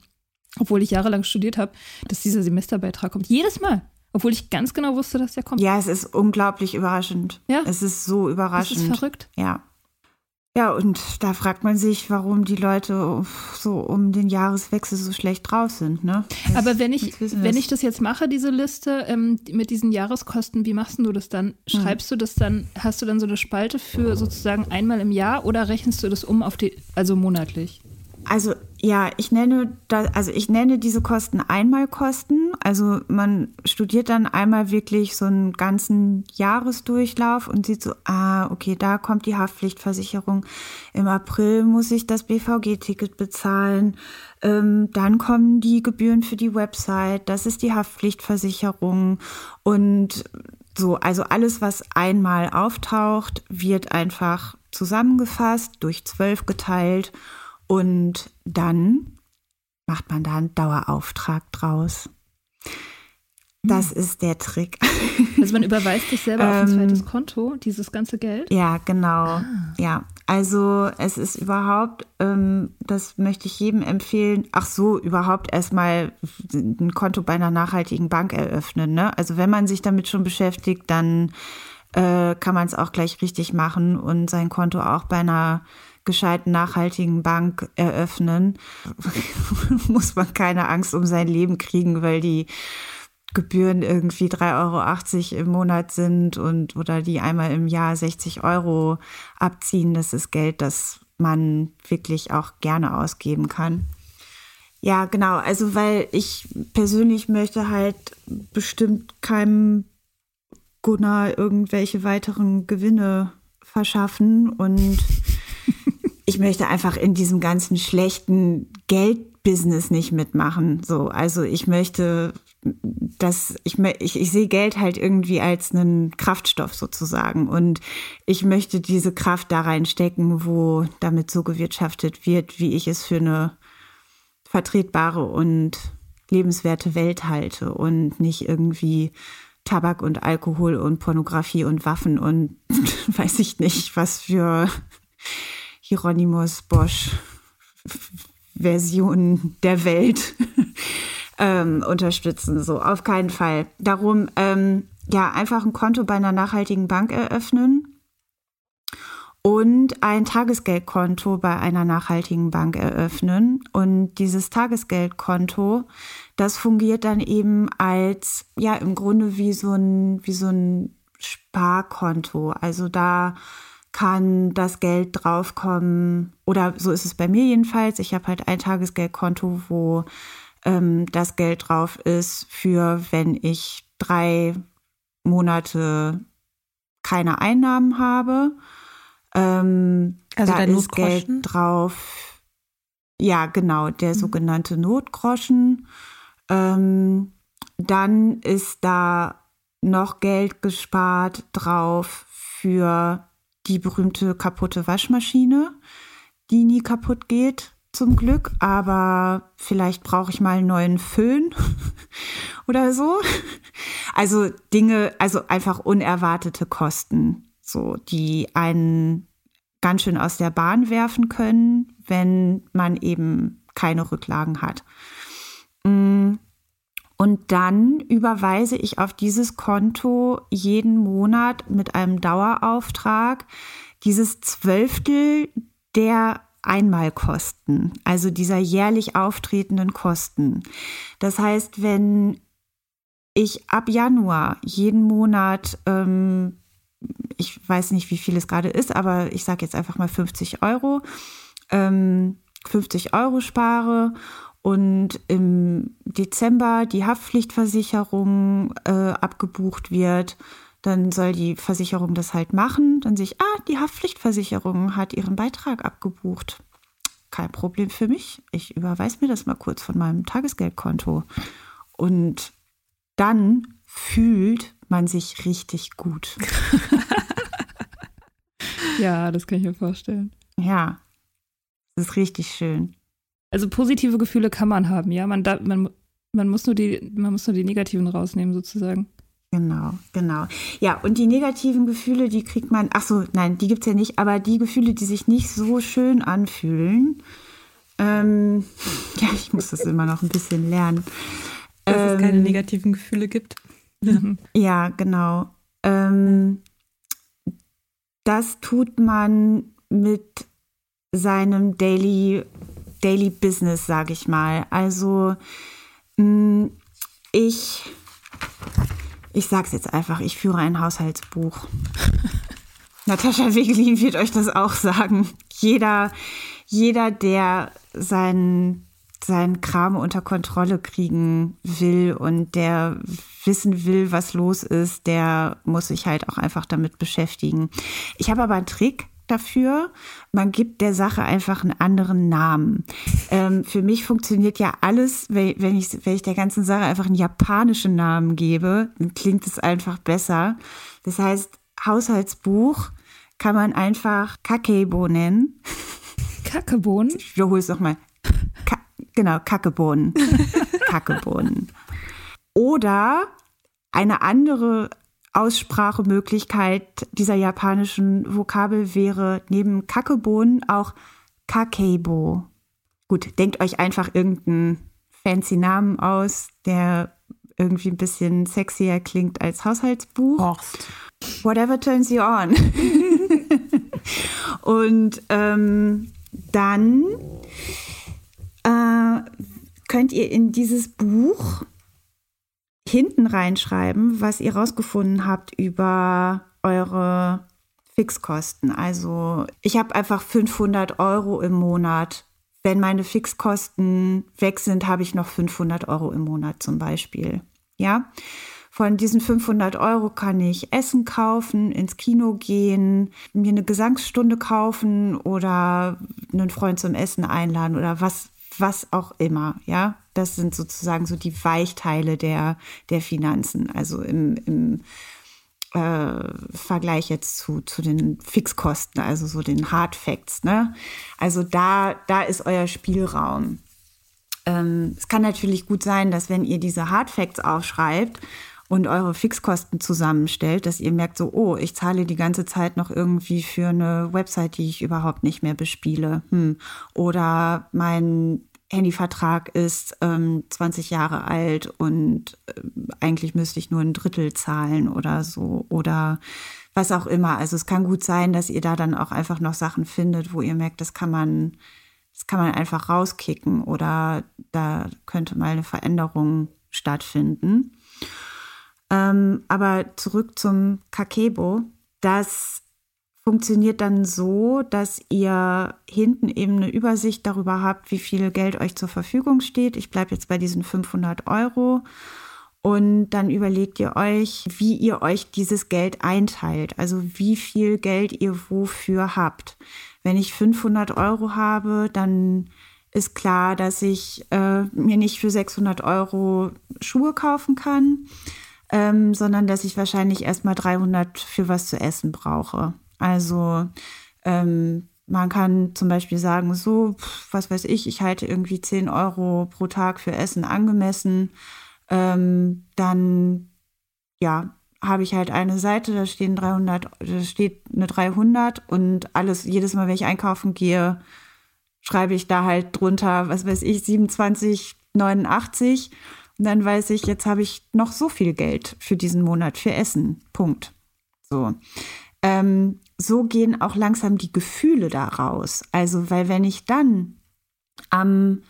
obwohl ich jahrelang studiert habe, dass dieser Semesterbeitrag kommt. Jedes Mal. Obwohl ich ganz genau wusste, dass der kommt. Ja, es ist unglaublich überraschend. Ja. Es ist so überraschend. Das ist verrückt. Ja. Ja, und da fragt man sich, warum die Leute so um den Jahreswechsel so schlecht drauf sind. Ne? Das, Aber wenn ich, wenn ich das jetzt mache, diese Liste ähm, mit diesen Jahreskosten, wie machst du das dann? Hm. Schreibst hm. du das dann, hast du dann so eine Spalte für sozusagen einmal im Jahr oder rechnest du das um auf die, also monatlich? Also ja, ich nenne da, also ich nenne diese Kosten Einmalkosten. Also man studiert dann einmal wirklich so einen ganzen Jahresdurchlauf und sieht so, ah, okay, da kommt die Haftpflichtversicherung. Im April muss ich das BVG-Ticket bezahlen. Ähm, dann kommen die Gebühren für die Website. Das ist die Haftpflichtversicherung und so, also alles, was einmal auftaucht, wird einfach zusammengefasst, durch zwölf geteilt und dann macht man da einen Dauerauftrag draus. Das hm. ist der Trick. Also man überweist sich selber auf ein ähm, zweites Konto, dieses ganze Geld? Ja, genau. Ah. Ja. Also es ist überhaupt, ähm, das möchte ich jedem empfehlen, ach so, überhaupt erstmal ein Konto bei einer nachhaltigen Bank eröffnen. Ne? Also wenn man sich damit schon beschäftigt, dann äh, kann man es auch gleich richtig machen und sein Konto auch bei einer gescheiten, nachhaltigen Bank eröffnen. Muss man keine Angst um sein Leben kriegen, weil die Gebühren irgendwie 3,80 Euro im Monat sind und oder die einmal im Jahr 60 Euro abziehen. Das ist Geld, das man wirklich auch gerne ausgeben kann. Ja, genau. Also, weil ich persönlich möchte halt bestimmt keinem Gunnar irgendwelche weiteren Gewinne verschaffen und ich möchte einfach in diesem ganzen schlechten Geldbusiness nicht mitmachen. So, also ich möchte dass ich, ich, ich sehe Geld halt irgendwie als einen Kraftstoff sozusagen. Und ich möchte diese Kraft da reinstecken, wo damit so gewirtschaftet wird, wie ich es für eine vertretbare und lebenswerte Welt halte und nicht irgendwie Tabak und Alkohol und Pornografie und Waffen und weiß ich nicht, was für Hieronymus Bosch Version der Welt ähm, unterstützen. So, auf keinen Fall. Darum, ähm, ja, einfach ein Konto bei einer nachhaltigen Bank eröffnen und ein Tagesgeldkonto bei einer nachhaltigen Bank eröffnen. Und dieses Tagesgeldkonto, das fungiert dann eben als, ja, im Grunde wie so ein, wie so ein Sparkonto. Also da kann das Geld draufkommen, oder so ist es bei mir jedenfalls. Ich habe halt ein Tagesgeldkonto, wo ähm, das Geld drauf ist für, wenn ich drei Monate keine Einnahmen habe. Ähm, also da ist Geld drauf. Ja, genau, der mhm. sogenannte Notgroschen. Ähm, dann ist da noch Geld gespart drauf für die berühmte kaputte Waschmaschine, die nie kaputt geht zum Glück, aber vielleicht brauche ich mal einen neuen Föhn oder so. Also Dinge, also einfach unerwartete Kosten, so die einen ganz schön aus der Bahn werfen können, wenn man eben keine Rücklagen hat. Mm. Und dann überweise ich auf dieses Konto jeden Monat mit einem Dauerauftrag dieses Zwölftel der Einmalkosten, also dieser jährlich auftretenden Kosten. Das heißt, wenn ich ab Januar jeden Monat, ähm, ich weiß nicht, wie viel es gerade ist, aber ich sage jetzt einfach mal 50 Euro, ähm, 50 Euro spare und im Dezember die Haftpflichtversicherung äh, abgebucht wird, dann soll die Versicherung das halt machen. Dann sehe ich, ah, die Haftpflichtversicherung hat ihren Beitrag abgebucht. Kein Problem für mich. Ich überweise mir das mal kurz von meinem Tagesgeldkonto. Und dann fühlt man sich richtig gut. ja, das kann ich mir vorstellen. Ja, das ist richtig schön. Also positive Gefühle kann man haben, ja. Man, da, man, man, muss, nur die, man muss nur die negativen rausnehmen, sozusagen. Genau, genau. Ja, und die negativen Gefühle, die kriegt man, ach so, nein, die gibt es ja nicht, aber die Gefühle, die sich nicht so schön anfühlen, ähm, ja, ich muss das immer noch ein bisschen lernen. Dass ähm, es keine ähm, negativen Gefühle gibt. ja, genau. Ähm, das tut man mit seinem Daily, Daily Business, sage ich mal. Also mm, ich ich sag's jetzt einfach, ich führe ein Haushaltsbuch. Natascha Wegelin wird euch das auch sagen. Jeder, jeder, der seinen, seinen Kram unter Kontrolle kriegen will und der wissen will, was los ist, der muss sich halt auch einfach damit beschäftigen. Ich habe aber einen Trick dafür. Man gibt der Sache einfach einen anderen Namen. Ähm, für mich funktioniert ja alles, wenn ich, wenn ich der ganzen Sache einfach einen japanischen Namen gebe, dann klingt es einfach besser. Das heißt, Haushaltsbuch kann man einfach Kakebo nennen. Kackebohnen? Ich wiederhole es nochmal. Ka genau, Kackebohnen. Kackebohnen. Oder eine andere Aussprachemöglichkeit dieser japanischen Vokabel wäre neben Kakebohnen auch Kakeibo. Gut, denkt euch einfach irgendeinen fancy Namen aus, der irgendwie ein bisschen sexier klingt als Haushaltsbuch. Horst. Whatever turns you on. Und ähm, dann äh, könnt ihr in dieses Buch hinten reinschreiben, was ihr rausgefunden habt über eure Fixkosten. Also ich habe einfach 500 Euro im Monat. Wenn meine Fixkosten weg sind, habe ich noch 500 Euro im Monat zum Beispiel. Ja, von diesen 500 Euro kann ich Essen kaufen, ins Kino gehen, mir eine Gesangsstunde kaufen oder einen Freund zum Essen einladen oder was, was auch immer. Ja, das sind sozusagen so die Weichteile der, der Finanzen. Also im, im äh, Vergleich jetzt zu, zu den Fixkosten, also so den Hard Facts. Ne? Also da, da ist euer Spielraum. Ähm, es kann natürlich gut sein, dass wenn ihr diese Hard Facts aufschreibt und eure Fixkosten zusammenstellt, dass ihr merkt so, oh, ich zahle die ganze Zeit noch irgendwie für eine Website, die ich überhaupt nicht mehr bespiele. Hm. Oder mein Handyvertrag ist ähm, 20 Jahre alt und äh, eigentlich müsste ich nur ein Drittel zahlen oder so oder was auch immer. Also es kann gut sein, dass ihr da dann auch einfach noch Sachen findet, wo ihr merkt, das kann man, das kann man einfach rauskicken oder da könnte mal eine Veränderung stattfinden. Ähm, aber zurück zum Kakebo. Das funktioniert dann so, dass ihr hinten eben eine Übersicht darüber habt, wie viel Geld euch zur Verfügung steht. Ich bleibe jetzt bei diesen 500 Euro. Und dann überlegt ihr euch, wie ihr euch dieses Geld einteilt, also wie viel Geld ihr wofür habt. Wenn ich 500 Euro habe, dann ist klar, dass ich äh, mir nicht für 600 Euro Schuhe kaufen kann, ähm, sondern dass ich wahrscheinlich erstmal 300 für was zu essen brauche. Also ähm, man kann zum Beispiel sagen, so, was weiß ich, ich halte irgendwie 10 Euro pro Tag für Essen angemessen. Ähm, dann, ja, habe ich halt eine Seite, da stehen 300, da steht eine 300 und alles, jedes Mal, wenn ich einkaufen gehe, schreibe ich da halt drunter, was weiß ich, 27,89. Und dann weiß ich, jetzt habe ich noch so viel Geld für diesen Monat für Essen. Punkt. So. Ähm, so gehen auch langsam die Gefühle daraus. Also, weil wenn ich dann am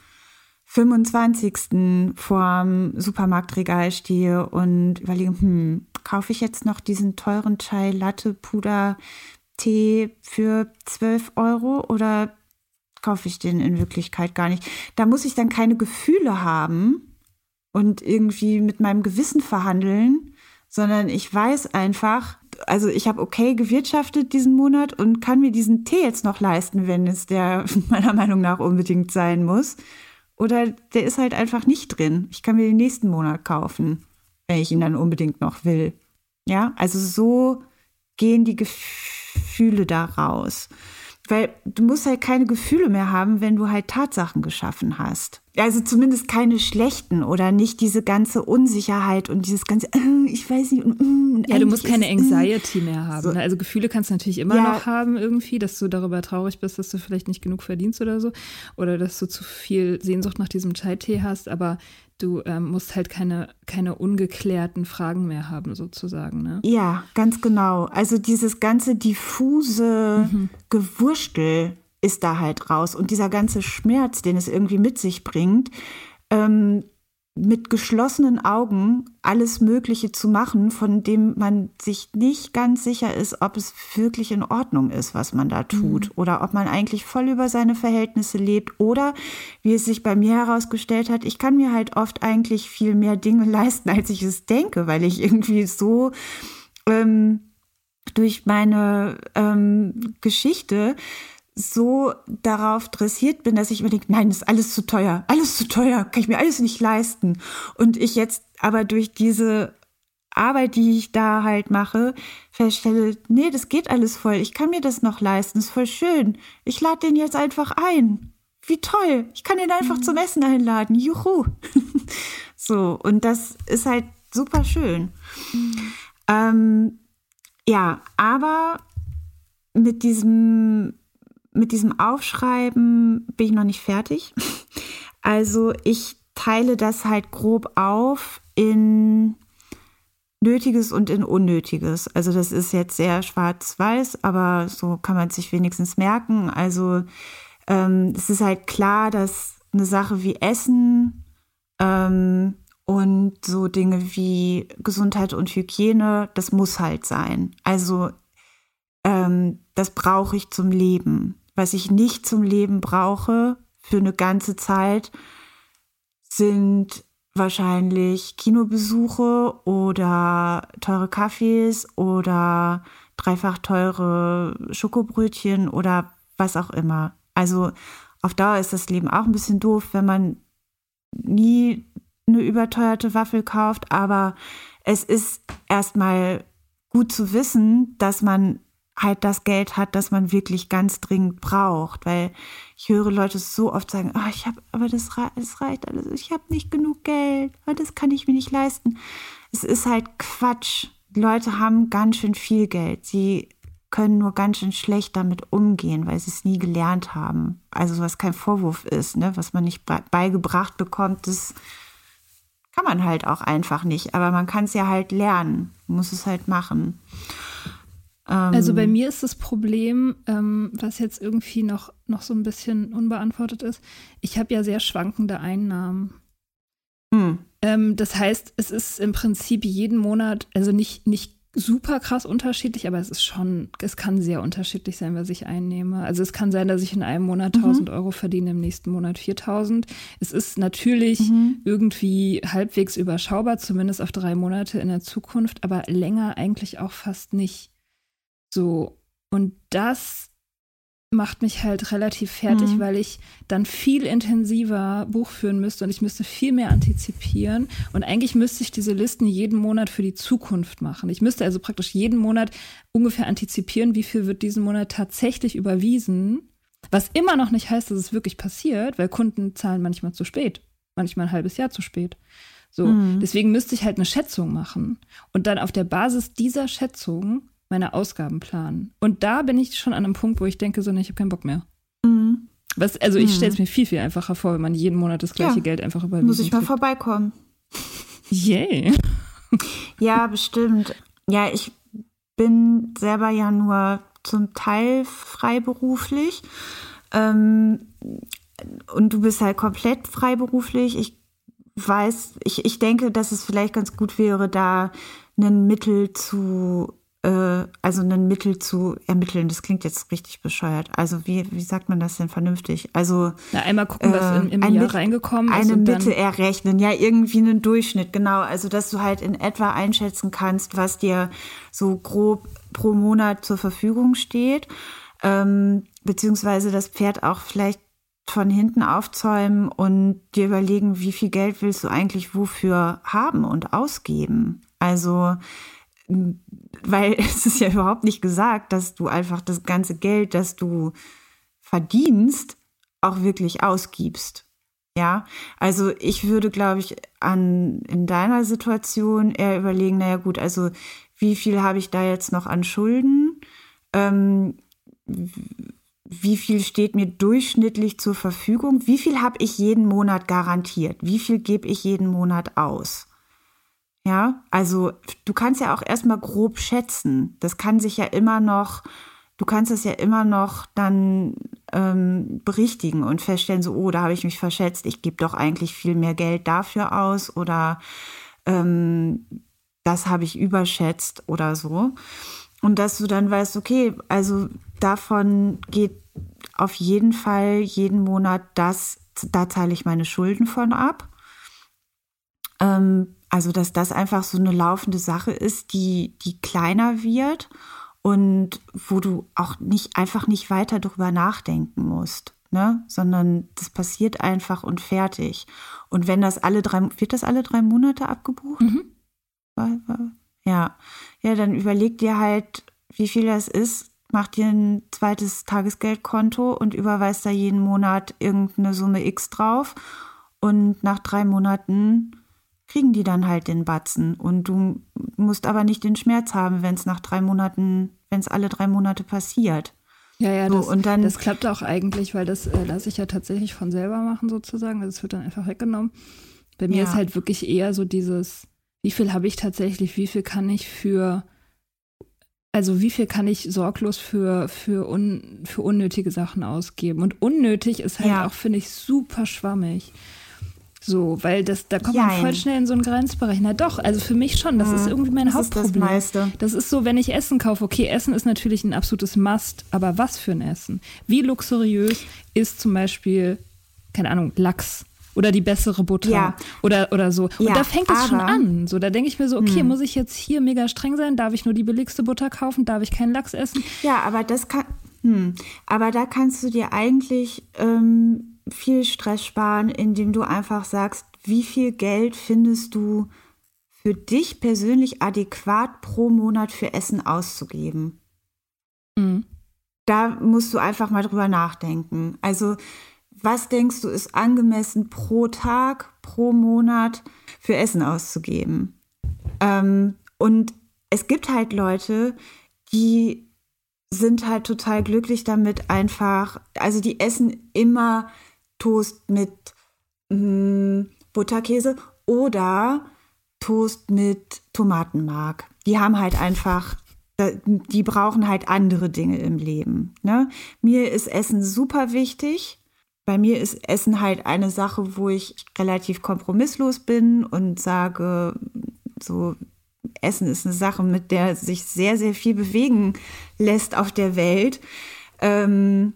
25. vorm Supermarktregal stehe und überlege, hm, kaufe ich jetzt noch diesen teuren Chai Latte Puder Tee für 12 Euro oder kaufe ich den in Wirklichkeit gar nicht? Da muss ich dann keine Gefühle haben und irgendwie mit meinem Gewissen verhandeln, sondern ich weiß einfach, also ich habe okay gewirtschaftet diesen Monat und kann mir diesen Tee jetzt noch leisten, wenn es der meiner Meinung nach unbedingt sein muss. Oder der ist halt einfach nicht drin. Ich kann mir den nächsten Monat kaufen, wenn ich ihn dann unbedingt noch will. Ja, also so gehen die Gefühle da raus. Weil du musst halt keine Gefühle mehr haben, wenn du halt Tatsachen geschaffen hast. Also zumindest keine schlechten oder nicht diese ganze Unsicherheit und dieses ganze, äh, ich weiß nicht. Äh, ja, du musst keine ist, äh, Anxiety mehr haben. So. Ne? Also Gefühle kannst du natürlich immer ja. noch haben irgendwie, dass du darüber traurig bist, dass du vielleicht nicht genug verdienst oder so. Oder dass du zu viel Sehnsucht nach diesem Chai-Tee hast. Aber du ähm, musst halt keine, keine ungeklärten Fragen mehr haben, sozusagen. Ne? Ja, ganz genau. Also dieses ganze diffuse mhm. Gewurstel ist da halt raus. Und dieser ganze Schmerz, den es irgendwie mit sich bringt, ähm, mit geschlossenen Augen alles Mögliche zu machen, von dem man sich nicht ganz sicher ist, ob es wirklich in Ordnung ist, was man da tut, mhm. oder ob man eigentlich voll über seine Verhältnisse lebt, oder wie es sich bei mir herausgestellt hat, ich kann mir halt oft eigentlich viel mehr Dinge leisten, als ich es denke, weil ich irgendwie so ähm, durch meine ähm, Geschichte so darauf dressiert bin, dass ich mir denke, nein, das ist alles zu teuer, alles zu teuer, kann ich mir alles nicht leisten. Und ich jetzt aber durch diese Arbeit, die ich da halt mache, feststelle, nee, das geht alles voll, ich kann mir das noch leisten, ist voll schön. Ich lade den jetzt einfach ein. Wie toll, ich kann ihn einfach mhm. zum Essen einladen, juhu. so, und das ist halt super schön. Mhm. Ähm, ja, aber mit diesem, mit diesem Aufschreiben bin ich noch nicht fertig. Also ich teile das halt grob auf in Nötiges und in Unnötiges. Also das ist jetzt sehr schwarz-weiß, aber so kann man sich wenigstens merken. Also ähm, es ist halt klar, dass eine Sache wie Essen ähm, und so Dinge wie Gesundheit und Hygiene, das muss halt sein. Also ähm, das brauche ich zum Leben. Was ich nicht zum Leben brauche für eine ganze Zeit, sind wahrscheinlich Kinobesuche oder teure Kaffees oder dreifach teure Schokobrötchen oder was auch immer. Also auf Dauer ist das Leben auch ein bisschen doof, wenn man nie eine überteuerte Waffel kauft, aber es ist erstmal gut zu wissen, dass man halt das Geld hat, das man wirklich ganz dringend braucht, weil ich höre Leute so oft sagen, oh, ich habe, aber das, das reicht alles, ich habe nicht genug Geld, das kann ich mir nicht leisten. Es ist halt Quatsch. Leute haben ganz schön viel Geld. Sie können nur ganz schön schlecht damit umgehen, weil sie es nie gelernt haben. Also was kein Vorwurf ist, ne? was man nicht beigebracht bekommt, das kann man halt auch einfach nicht. Aber man kann es ja halt lernen, muss es halt machen. Also bei ähm, mir ist das Problem, ähm, was jetzt irgendwie noch, noch so ein bisschen unbeantwortet ist, ich habe ja sehr schwankende Einnahmen. Hm. Ähm, das heißt, es ist im Prinzip jeden Monat, also nicht, nicht super krass unterschiedlich, aber es ist schon, es kann sehr unterschiedlich sein, was ich einnehme. Also es kann sein, dass ich in einem Monat 1000 mhm. Euro verdiene, im nächsten Monat 4000. Es ist natürlich mhm. irgendwie halbwegs überschaubar, zumindest auf drei Monate in der Zukunft, aber länger eigentlich auch fast nicht. So. Und das macht mich halt relativ fertig, mhm. weil ich dann viel intensiver Buch führen müsste und ich müsste viel mehr antizipieren. Und eigentlich müsste ich diese Listen jeden Monat für die Zukunft machen. Ich müsste also praktisch jeden Monat ungefähr antizipieren, wie viel wird diesen Monat tatsächlich überwiesen. Was immer noch nicht heißt, dass es wirklich passiert, weil Kunden zahlen manchmal zu spät, manchmal ein halbes Jahr zu spät. So, mhm. deswegen müsste ich halt eine Schätzung machen und dann auf der Basis dieser Schätzung meine Ausgaben planen. Und da bin ich schon an einem Punkt, wo ich denke, so, ne, ich habe keinen Bock mehr. Mhm. Was, also ich mhm. stelle es mir viel, viel einfacher vor, wenn man jeden Monat das gleiche ja. Geld einfach überwiesen Muss ich mal vorbeikommen. Yay. ja, bestimmt. Ja, ich bin selber ja nur zum Teil freiberuflich. Ähm, und du bist halt komplett freiberuflich. Ich weiß, ich, ich denke, dass es vielleicht ganz gut wäre, da ein Mittel zu also ein Mittel zu ermitteln. Das klingt jetzt richtig bescheuert. Also wie, wie sagt man das denn vernünftig? Also Na, einmal gucken, was äh, im, im Jahr reingekommen ist. Eine Mitte errechnen, ja, irgendwie einen Durchschnitt, genau. Also dass du halt in etwa einschätzen kannst, was dir so grob pro Monat zur Verfügung steht. Ähm, beziehungsweise das Pferd auch vielleicht von hinten aufzäumen und dir überlegen, wie viel Geld willst du eigentlich wofür haben und ausgeben. Also weil es ist ja überhaupt nicht gesagt, dass du einfach das ganze Geld, das du verdienst, auch wirklich ausgibst. Ja, also ich würde, glaube ich, an in deiner Situation eher überlegen, naja gut, also wie viel habe ich da jetzt noch an Schulden? Ähm, wie viel steht mir durchschnittlich zur Verfügung? Wie viel habe ich jeden Monat garantiert? Wie viel gebe ich jeden Monat aus? Ja, also du kannst ja auch erstmal grob schätzen. Das kann sich ja immer noch, du kannst es ja immer noch dann ähm, berichtigen und feststellen, so, oh, da habe ich mich verschätzt, ich gebe doch eigentlich viel mehr Geld dafür aus oder ähm, das habe ich überschätzt oder so. Und dass du dann weißt, okay, also davon geht auf jeden Fall jeden Monat das, da zahle ich meine Schulden von ab. Ähm, also, dass das einfach so eine laufende Sache ist, die, die kleiner wird und wo du auch nicht einfach nicht weiter darüber nachdenken musst, ne? Sondern das passiert einfach und fertig. Und wenn das alle drei, wird das alle drei Monate abgebucht? Mhm. Ja. Ja, dann überleg dir halt, wie viel das ist, mach dir ein zweites Tagesgeldkonto und überweist da jeden Monat irgendeine Summe X drauf. Und nach drei Monaten kriegen die dann halt den Batzen. Und du musst aber nicht den Schmerz haben, wenn es nach drei Monaten, wenn es alle drei Monate passiert. Ja, ja, so, das, und dann, das klappt auch eigentlich, weil das äh, lasse ich ja tatsächlich von selber machen sozusagen. Es wird dann einfach weggenommen. Bei mir ja. ist halt wirklich eher so dieses, wie viel habe ich tatsächlich, wie viel kann ich für, also wie viel kann ich sorglos für, für, un, für unnötige Sachen ausgeben. Und unnötig ist halt ja. auch, finde ich, super schwammig. So, weil das, da kommt Jein. man voll schnell in so einen Grenzbereich. Na doch, also für mich schon. Das mhm. ist irgendwie mein das Hauptproblem. Ist das, meiste. das ist so, wenn ich Essen kaufe, okay, Essen ist natürlich ein absolutes Must, aber was für ein Essen? Wie luxuriös ist zum Beispiel, keine Ahnung, Lachs? Oder die bessere Butter ja. oder, oder so. Und ja, da fängt es schon an. So, da denke ich mir so, okay, hm. muss ich jetzt hier mega streng sein? Darf ich nur die billigste Butter kaufen? Darf ich keinen Lachs essen? Ja, aber das kann. Hm. Aber da kannst du dir eigentlich ähm, viel Stress sparen, indem du einfach sagst, wie viel Geld findest du für dich persönlich adäquat pro Monat für Essen auszugeben. Mhm. Da musst du einfach mal drüber nachdenken. Also, was denkst du, ist angemessen pro Tag, pro Monat für Essen auszugeben? Ähm, und es gibt halt Leute, die sind halt total glücklich damit, einfach, also die essen immer Toast mit mh, mm, Butterkäse oder Toast mit Tomatenmark. Die haben halt einfach, die brauchen halt andere Dinge im Leben. Ne? Mir ist Essen super wichtig. Bei mir ist Essen halt eine Sache, wo ich relativ kompromisslos bin und sage, so Essen ist eine Sache, mit der sich sehr, sehr viel bewegen lässt auf der Welt. Ähm,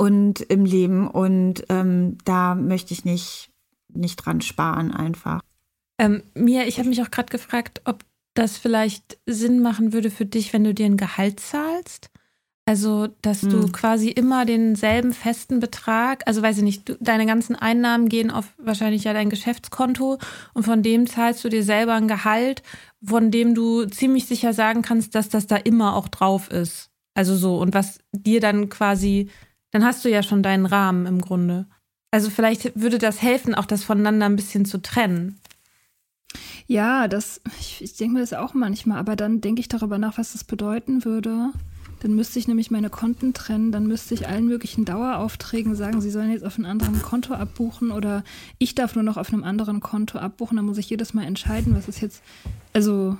und im Leben. Und ähm, da möchte ich nicht, nicht dran sparen einfach. Ähm, Mia, ich habe mich auch gerade gefragt, ob das vielleicht Sinn machen würde für dich, wenn du dir ein Gehalt zahlst. Also, dass du quasi immer denselben festen Betrag, also weiß ich nicht, du, deine ganzen Einnahmen gehen auf wahrscheinlich ja dein Geschäftskonto und von dem zahlst du dir selber ein Gehalt, von dem du ziemlich sicher sagen kannst, dass das da immer auch drauf ist. Also so, und was dir dann quasi dann hast du ja schon deinen Rahmen im Grunde. Also vielleicht würde das helfen, auch das voneinander ein bisschen zu trennen. Ja, das, ich, ich denke mir das auch manchmal, aber dann denke ich darüber nach, was das bedeuten würde. Dann müsste ich nämlich meine Konten trennen, dann müsste ich allen möglichen Daueraufträgen sagen, sie sollen jetzt auf einem anderen Konto abbuchen oder ich darf nur noch auf einem anderen Konto abbuchen. Dann muss ich jedes Mal entscheiden, was ist jetzt, also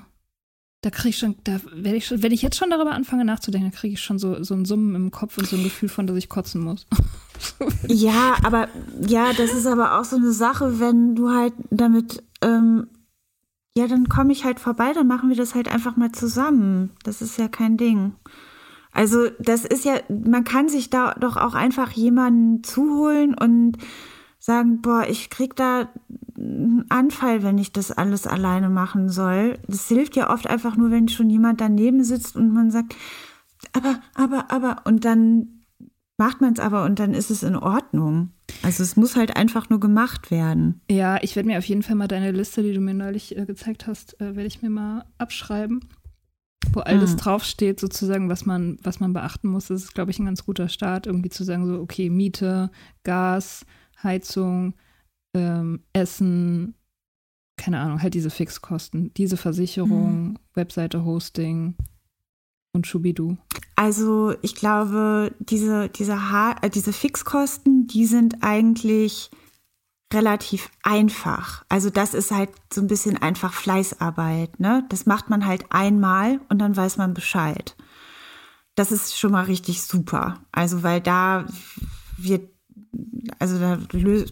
da kriege ich schon, da werde ich schon, wenn ich jetzt schon darüber anfange nachzudenken, dann kriege ich schon so, so ein Summen im Kopf und so ein Gefühl von, dass ich kotzen muss. ja, aber ja, das ist aber auch so eine Sache, wenn du halt damit, ähm, ja, dann komme ich halt vorbei, dann machen wir das halt einfach mal zusammen. Das ist ja kein Ding. Also, das ist ja, man kann sich da doch auch einfach jemanden zuholen und sagen, boah, ich krieg da einen Anfall, wenn ich das alles alleine machen soll. Das hilft ja oft einfach nur, wenn schon jemand daneben sitzt und man sagt, aber, aber, aber, und dann macht man es aber und dann ist es in Ordnung. Also es muss halt einfach nur gemacht werden. Ja, ich werde mir auf jeden Fall mal deine Liste, die du mir neulich äh, gezeigt hast, äh, werde ich mir mal abschreiben, wo alles hm. draufsteht, sozusagen, was man, was man beachten muss. Das ist, glaube ich, ein ganz guter Start, irgendwie zu sagen, so, okay, Miete, Gas, Heizung, ähm, Essen, keine Ahnung, halt diese Fixkosten, diese Versicherung, mhm. Webseite Hosting und Schubidu. Also ich glaube, diese, diese, ha äh, diese Fixkosten, die sind eigentlich relativ einfach. Also das ist halt so ein bisschen einfach Fleißarbeit. Ne? Das macht man halt einmal und dann weiß man Bescheid. Das ist schon mal richtig super. Also weil da wird also da,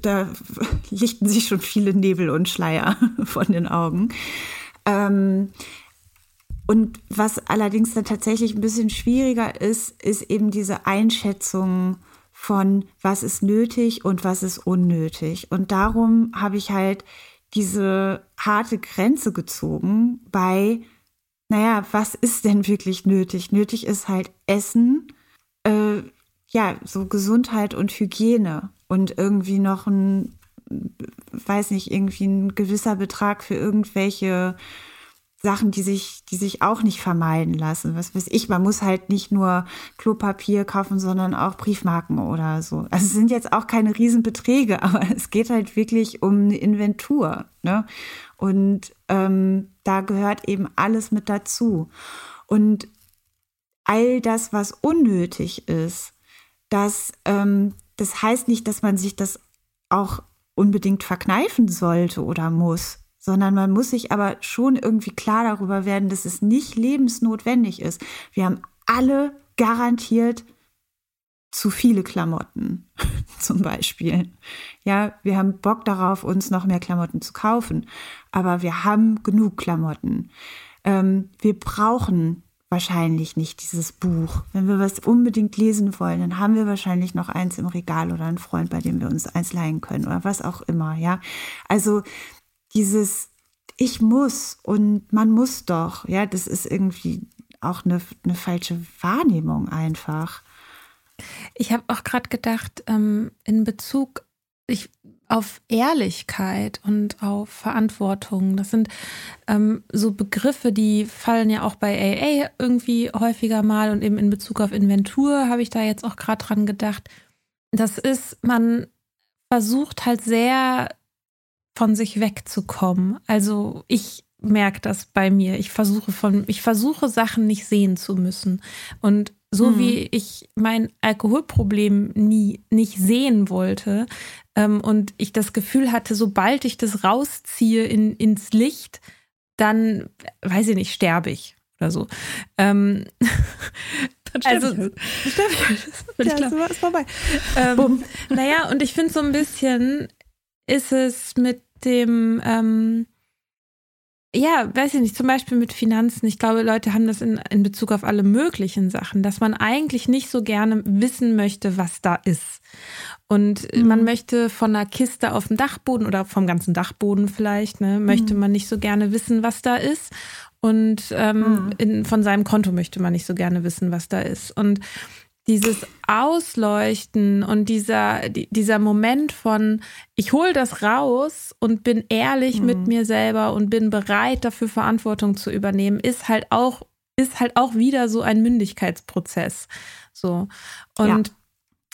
da lichten sich schon viele Nebel und Schleier von den Augen. Ähm, und was allerdings dann tatsächlich ein bisschen schwieriger ist, ist eben diese Einschätzung von, was ist nötig und was ist unnötig. Und darum habe ich halt diese harte Grenze gezogen bei, naja, was ist denn wirklich nötig? Nötig ist halt Essen, äh, ja, so Gesundheit und Hygiene und irgendwie noch ein, weiß nicht, irgendwie ein gewisser Betrag für irgendwelche Sachen, die sich, die sich auch nicht vermeiden lassen. Was weiß ich, man muss halt nicht nur Klopapier kaufen, sondern auch Briefmarken oder so. Also es sind jetzt auch keine Riesenbeträge, aber es geht halt wirklich um eine Inventur. Ne? Und ähm, da gehört eben alles mit dazu. Und all das, was unnötig ist, das, ähm, das heißt nicht, dass man sich das auch unbedingt verkneifen sollte oder muss sondern man muss sich aber schon irgendwie klar darüber werden, dass es nicht lebensnotwendig ist. Wir haben alle garantiert zu viele Klamotten, zum Beispiel. Ja, wir haben Bock darauf, uns noch mehr Klamotten zu kaufen, aber wir haben genug Klamotten. Ähm, wir brauchen wahrscheinlich nicht dieses Buch. Wenn wir was unbedingt lesen wollen, dann haben wir wahrscheinlich noch eins im Regal oder einen Freund, bei dem wir uns eins leihen können oder was auch immer. Ja, also dieses ich muss und man muss doch, ja, das ist irgendwie auch eine, eine falsche Wahrnehmung einfach. Ich habe auch gerade gedacht, ähm, in Bezug ich, auf Ehrlichkeit und auf Verantwortung, das sind ähm, so Begriffe, die fallen ja auch bei AA irgendwie häufiger mal und eben in Bezug auf Inventur habe ich da jetzt auch gerade dran gedacht. Das ist, man versucht halt sehr von sich wegzukommen. Also ich merke das bei mir. Ich versuche von, ich versuche Sachen nicht sehen zu müssen. Und so mhm. wie ich mein Alkoholproblem nie nicht sehen wollte ähm, und ich das Gefühl hatte, sobald ich das rausziehe in, ins Licht, dann, weiß ich nicht, sterbe ich oder so. Ähm, dann also, ich halt. sterbe ich halt. Ja, klar. ist vorbei. Ähm, naja, und ich finde so ein bisschen ist es mit dem, ähm, ja, weiß ich nicht, zum Beispiel mit Finanzen. Ich glaube, Leute haben das in, in Bezug auf alle möglichen Sachen, dass man eigentlich nicht so gerne wissen möchte, was da ist. Und mhm. man möchte von einer Kiste auf dem Dachboden oder vom ganzen Dachboden vielleicht, ne, möchte mhm. man nicht so gerne wissen, was da ist. Und ähm, mhm. in, von seinem Konto möchte man nicht so gerne wissen, was da ist. Und dieses Ausleuchten und dieser, dieser Moment von, ich hole das raus und bin ehrlich mhm. mit mir selber und bin bereit, dafür Verantwortung zu übernehmen, ist halt auch, ist halt auch wieder so ein Mündigkeitsprozess. So. Und ja.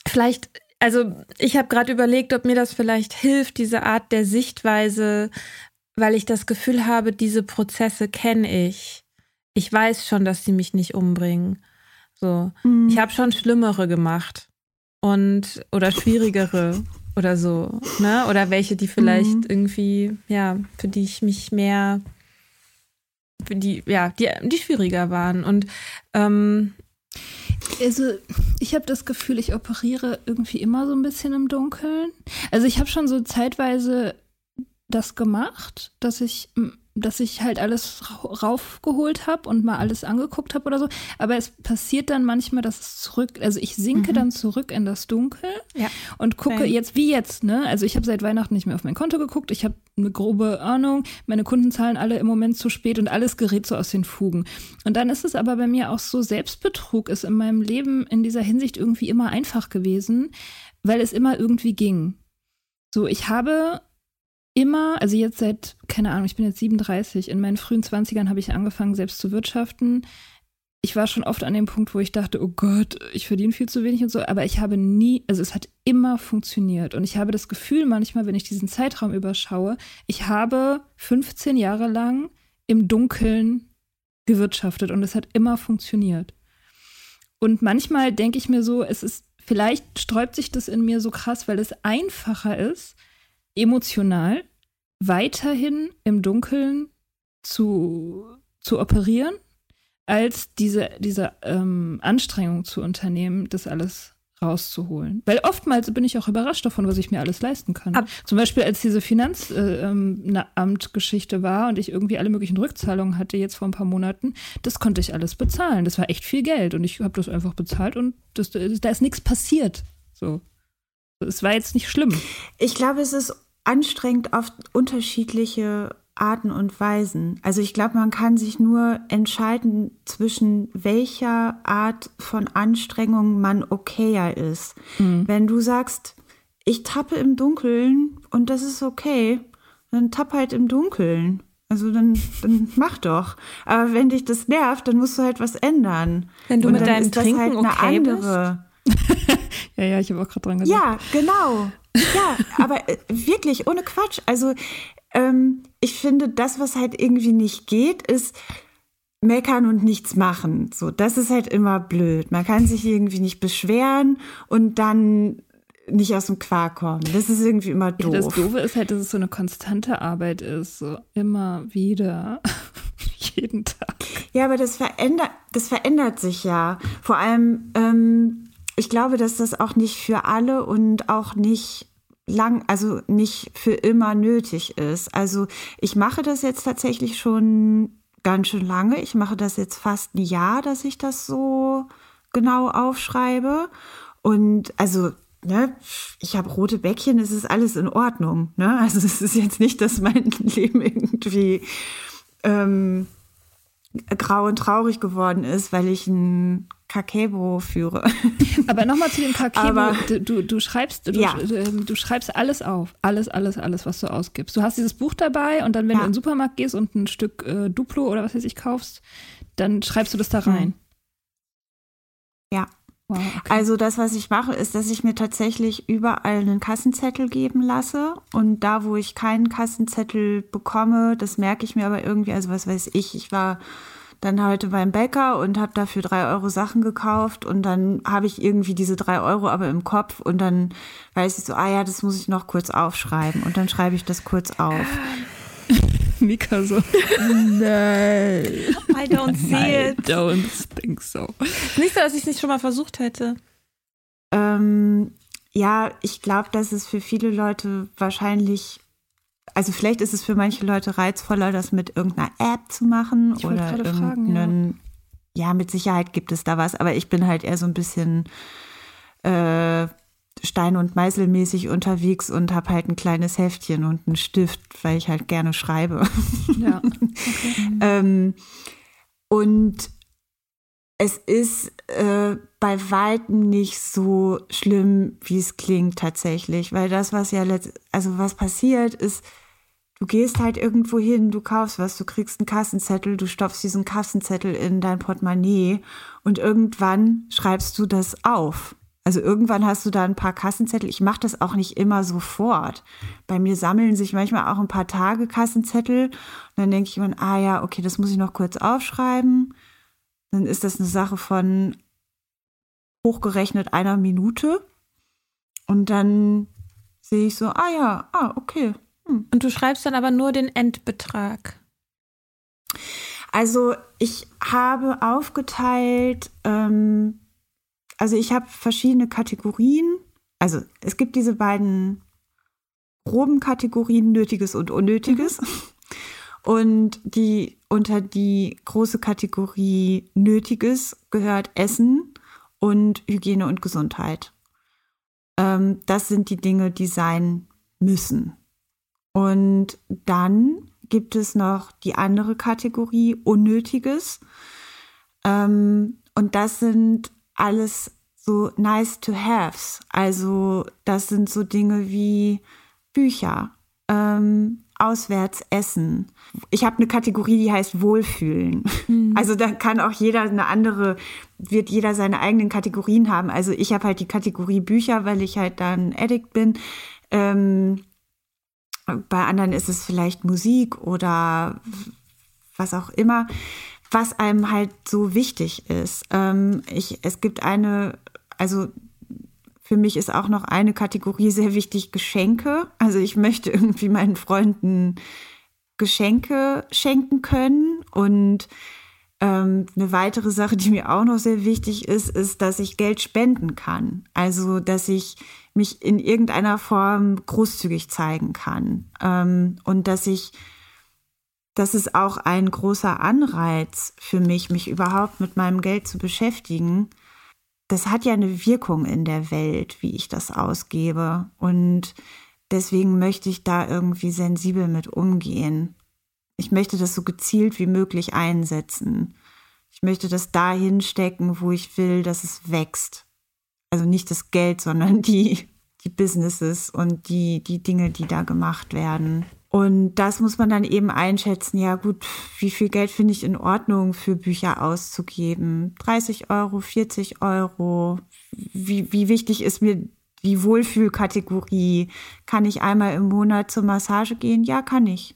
vielleicht, also ich habe gerade überlegt, ob mir das vielleicht hilft, diese Art der Sichtweise, weil ich das Gefühl habe, diese Prozesse kenne ich. Ich weiß schon, dass sie mich nicht umbringen. So, mhm. ich habe schon schlimmere gemacht und oder schwierigere oder so, ne? Oder welche, die vielleicht mhm. irgendwie, ja, für die ich mich mehr, für die, ja, die, die schwieriger waren. Und ähm, also ich habe das Gefühl, ich operiere irgendwie immer so ein bisschen im Dunkeln. Also ich habe schon so zeitweise das gemacht, dass ich dass ich halt alles raufgeholt habe und mal alles angeguckt habe oder so. Aber es passiert dann manchmal, dass es zurück, also ich sinke mhm. dann zurück in das Dunkel ja. und gucke Nein. jetzt wie jetzt, ne? Also ich habe seit Weihnachten nicht mehr auf mein Konto geguckt. Ich habe eine grobe Ahnung. Meine Kunden zahlen alle im Moment zu spät und alles gerät so aus den Fugen. Und dann ist es aber bei mir auch so, Selbstbetrug ist in meinem Leben in dieser Hinsicht irgendwie immer einfach gewesen, weil es immer irgendwie ging. So, ich habe immer, also jetzt seit, keine Ahnung, ich bin jetzt 37, in meinen frühen 20ern habe ich angefangen, selbst zu wirtschaften. Ich war schon oft an dem Punkt, wo ich dachte, oh Gott, ich verdiene viel zu wenig und so, aber ich habe nie, also es hat immer funktioniert. Und ich habe das Gefühl manchmal, wenn ich diesen Zeitraum überschaue, ich habe 15 Jahre lang im Dunkeln gewirtschaftet und es hat immer funktioniert. Und manchmal denke ich mir so, es ist, vielleicht sträubt sich das in mir so krass, weil es einfacher ist, emotional weiterhin im Dunkeln zu, zu operieren, als diese, diese ähm, Anstrengung zu unternehmen, das alles rauszuholen. Weil oftmals bin ich auch überrascht davon, was ich mir alles leisten kann. Ab Zum Beispiel, als diese Finanzamt-Geschichte äh, ähm, war und ich irgendwie alle möglichen Rückzahlungen hatte jetzt vor ein paar Monaten, das konnte ich alles bezahlen. Das war echt viel Geld und ich habe das einfach bezahlt und das, da ist nichts passiert. So. Es war jetzt nicht schlimm. Ich glaube, es ist anstrengend auf unterschiedliche Arten und Weisen. Also ich glaube, man kann sich nur entscheiden, zwischen welcher Art von Anstrengung man okayer ist. Mhm. Wenn du sagst, ich tappe im Dunkeln und das ist okay, dann tapp halt im Dunkeln. Also dann, dann mach doch. Aber wenn dich das nervt, dann musst du halt was ändern. Wenn du Und mit deinem Trinken halt eine okay andere. ja, ja, ich habe auch gerade dran gedacht. Ja, genau. Ja, aber äh, wirklich ohne Quatsch. Also ähm, ich finde, das, was halt irgendwie nicht geht, ist meckern und nichts machen. So, das ist halt immer blöd. Man kann sich irgendwie nicht beschweren und dann nicht aus dem Quark kommen. Das ist irgendwie immer doof. Ja, das Doofe ist halt, dass es so eine konstante Arbeit ist. So immer wieder. Jeden Tag. Ja, aber das verändert, das verändert sich ja. Vor allem, ähm, ich glaube, dass das auch nicht für alle und auch nicht lang, also nicht für immer nötig ist. Also ich mache das jetzt tatsächlich schon ganz schön lange. Ich mache das jetzt fast ein Jahr, dass ich das so genau aufschreibe. Und also ne, ich habe rote Bäckchen, es ist alles in Ordnung. Ne? Also es ist jetzt nicht, dass mein Leben irgendwie ähm, grau und traurig geworden ist, weil ich ein Kakebo führe. Aber nochmal zu dem Kakebo. Du, du, du, schreibst, du, ja. Ähm, du, schreibst alles auf. Alles, alles, alles, was du ausgibst. Du hast dieses Buch dabei und dann, wenn ja. du in den Supermarkt gehst und ein Stück äh, Duplo oder was weiß ich kaufst, dann schreibst du das da rein. Mhm. Okay. Also das, was ich mache, ist, dass ich mir tatsächlich überall einen Kassenzettel geben lasse. Und da, wo ich keinen Kassenzettel bekomme, das merke ich mir aber irgendwie, also was weiß ich, ich war dann heute beim Bäcker und habe dafür drei Euro Sachen gekauft und dann habe ich irgendwie diese drei Euro aber im Kopf und dann weiß ich so, ah ja, das muss ich noch kurz aufschreiben und dann schreibe ich das kurz auf. Mika so, nein. I don't see it. I don't think so. Nicht so, dass ich es nicht schon mal versucht hätte. Ähm, ja, ich glaube, dass es für viele Leute wahrscheinlich, also vielleicht ist es für manche Leute reizvoller, das mit irgendeiner App zu machen ich oder irgendeinen, fragen, ja. ja. mit Sicherheit gibt es da was, aber ich bin halt eher so ein bisschen äh, Stein- und Meißelmäßig unterwegs und habe halt ein kleines Heftchen und einen Stift, weil ich halt gerne schreibe. Ja. Okay. ähm, und es ist äh, bei weitem nicht so schlimm, wie es klingt tatsächlich, weil das, was ja letzt, also was passiert, ist, du gehst halt irgendwo hin, du kaufst was, du kriegst einen Kassenzettel, du stopfst diesen Kassenzettel in dein Portemonnaie und irgendwann schreibst du das auf. Also irgendwann hast du da ein paar Kassenzettel. Ich mache das auch nicht immer sofort. Bei mir sammeln sich manchmal auch ein paar Tage Kassenzettel. Und dann denke ich mir, ah ja, okay, das muss ich noch kurz aufschreiben. Dann ist das eine Sache von hochgerechnet einer Minute. Und dann sehe ich so, ah ja, ah, okay. Hm. Und du schreibst dann aber nur den Endbetrag. Also ich habe aufgeteilt, ähm, also ich habe verschiedene Kategorien. Also es gibt diese beiden groben Kategorien Nötiges und Unnötiges. Mhm. Und die unter die große Kategorie Nötiges gehört Essen und Hygiene und Gesundheit. Ähm, das sind die Dinge, die sein müssen. Und dann gibt es noch die andere Kategorie Unnötiges. Ähm, und das sind alles so nice to haves. Also das sind so Dinge wie Bücher, ähm, auswärts essen. Ich habe eine Kategorie, die heißt Wohlfühlen. Mhm. Also da kann auch jeder eine andere, wird jeder seine eigenen Kategorien haben. Also ich habe halt die Kategorie Bücher, weil ich halt dann Addict bin. Ähm, bei anderen ist es vielleicht Musik oder was auch immer was einem halt so wichtig ist. Ähm, ich, es gibt eine, also für mich ist auch noch eine Kategorie sehr wichtig, Geschenke. Also ich möchte irgendwie meinen Freunden Geschenke schenken können. Und ähm, eine weitere Sache, die mir auch noch sehr wichtig ist, ist, dass ich Geld spenden kann. Also dass ich mich in irgendeiner Form großzügig zeigen kann. Ähm, und dass ich das ist auch ein großer Anreiz für mich, mich überhaupt mit meinem Geld zu beschäftigen. Das hat ja eine Wirkung in der Welt, wie ich das ausgebe. Und deswegen möchte ich da irgendwie sensibel mit umgehen. Ich möchte das so gezielt wie möglich einsetzen. Ich möchte das dahin stecken, wo ich will, dass es wächst. Also nicht das Geld, sondern die, die Businesses und die, die Dinge, die da gemacht werden. Und das muss man dann eben einschätzen. Ja gut, wie viel Geld finde ich in Ordnung für Bücher auszugeben? 30 Euro, 40 Euro? Wie, wie wichtig ist mir die Wohlfühlkategorie? Kann ich einmal im Monat zur Massage gehen? Ja, kann ich.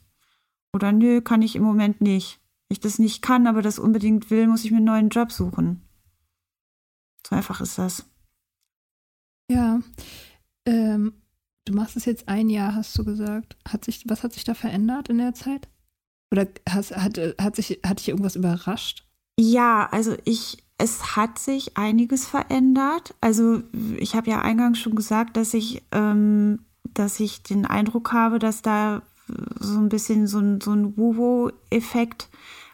Oder nö, kann ich im Moment nicht. Wenn ich das nicht kann, aber das unbedingt will, muss ich mir einen neuen Job suchen. So einfach ist das. Ja. Ähm, du machst es jetzt ein Jahr, hast du gesagt. Hat sich, was hat sich da verändert in der Zeit? Oder hast, hat, hat, sich, hat dich irgendwas überrascht? Ja, also ich, es hat sich einiges verändert. Also ich habe ja eingangs schon gesagt, dass ich, ähm, dass ich den Eindruck habe, dass da so ein bisschen so ein, so ein Wuhu-Effekt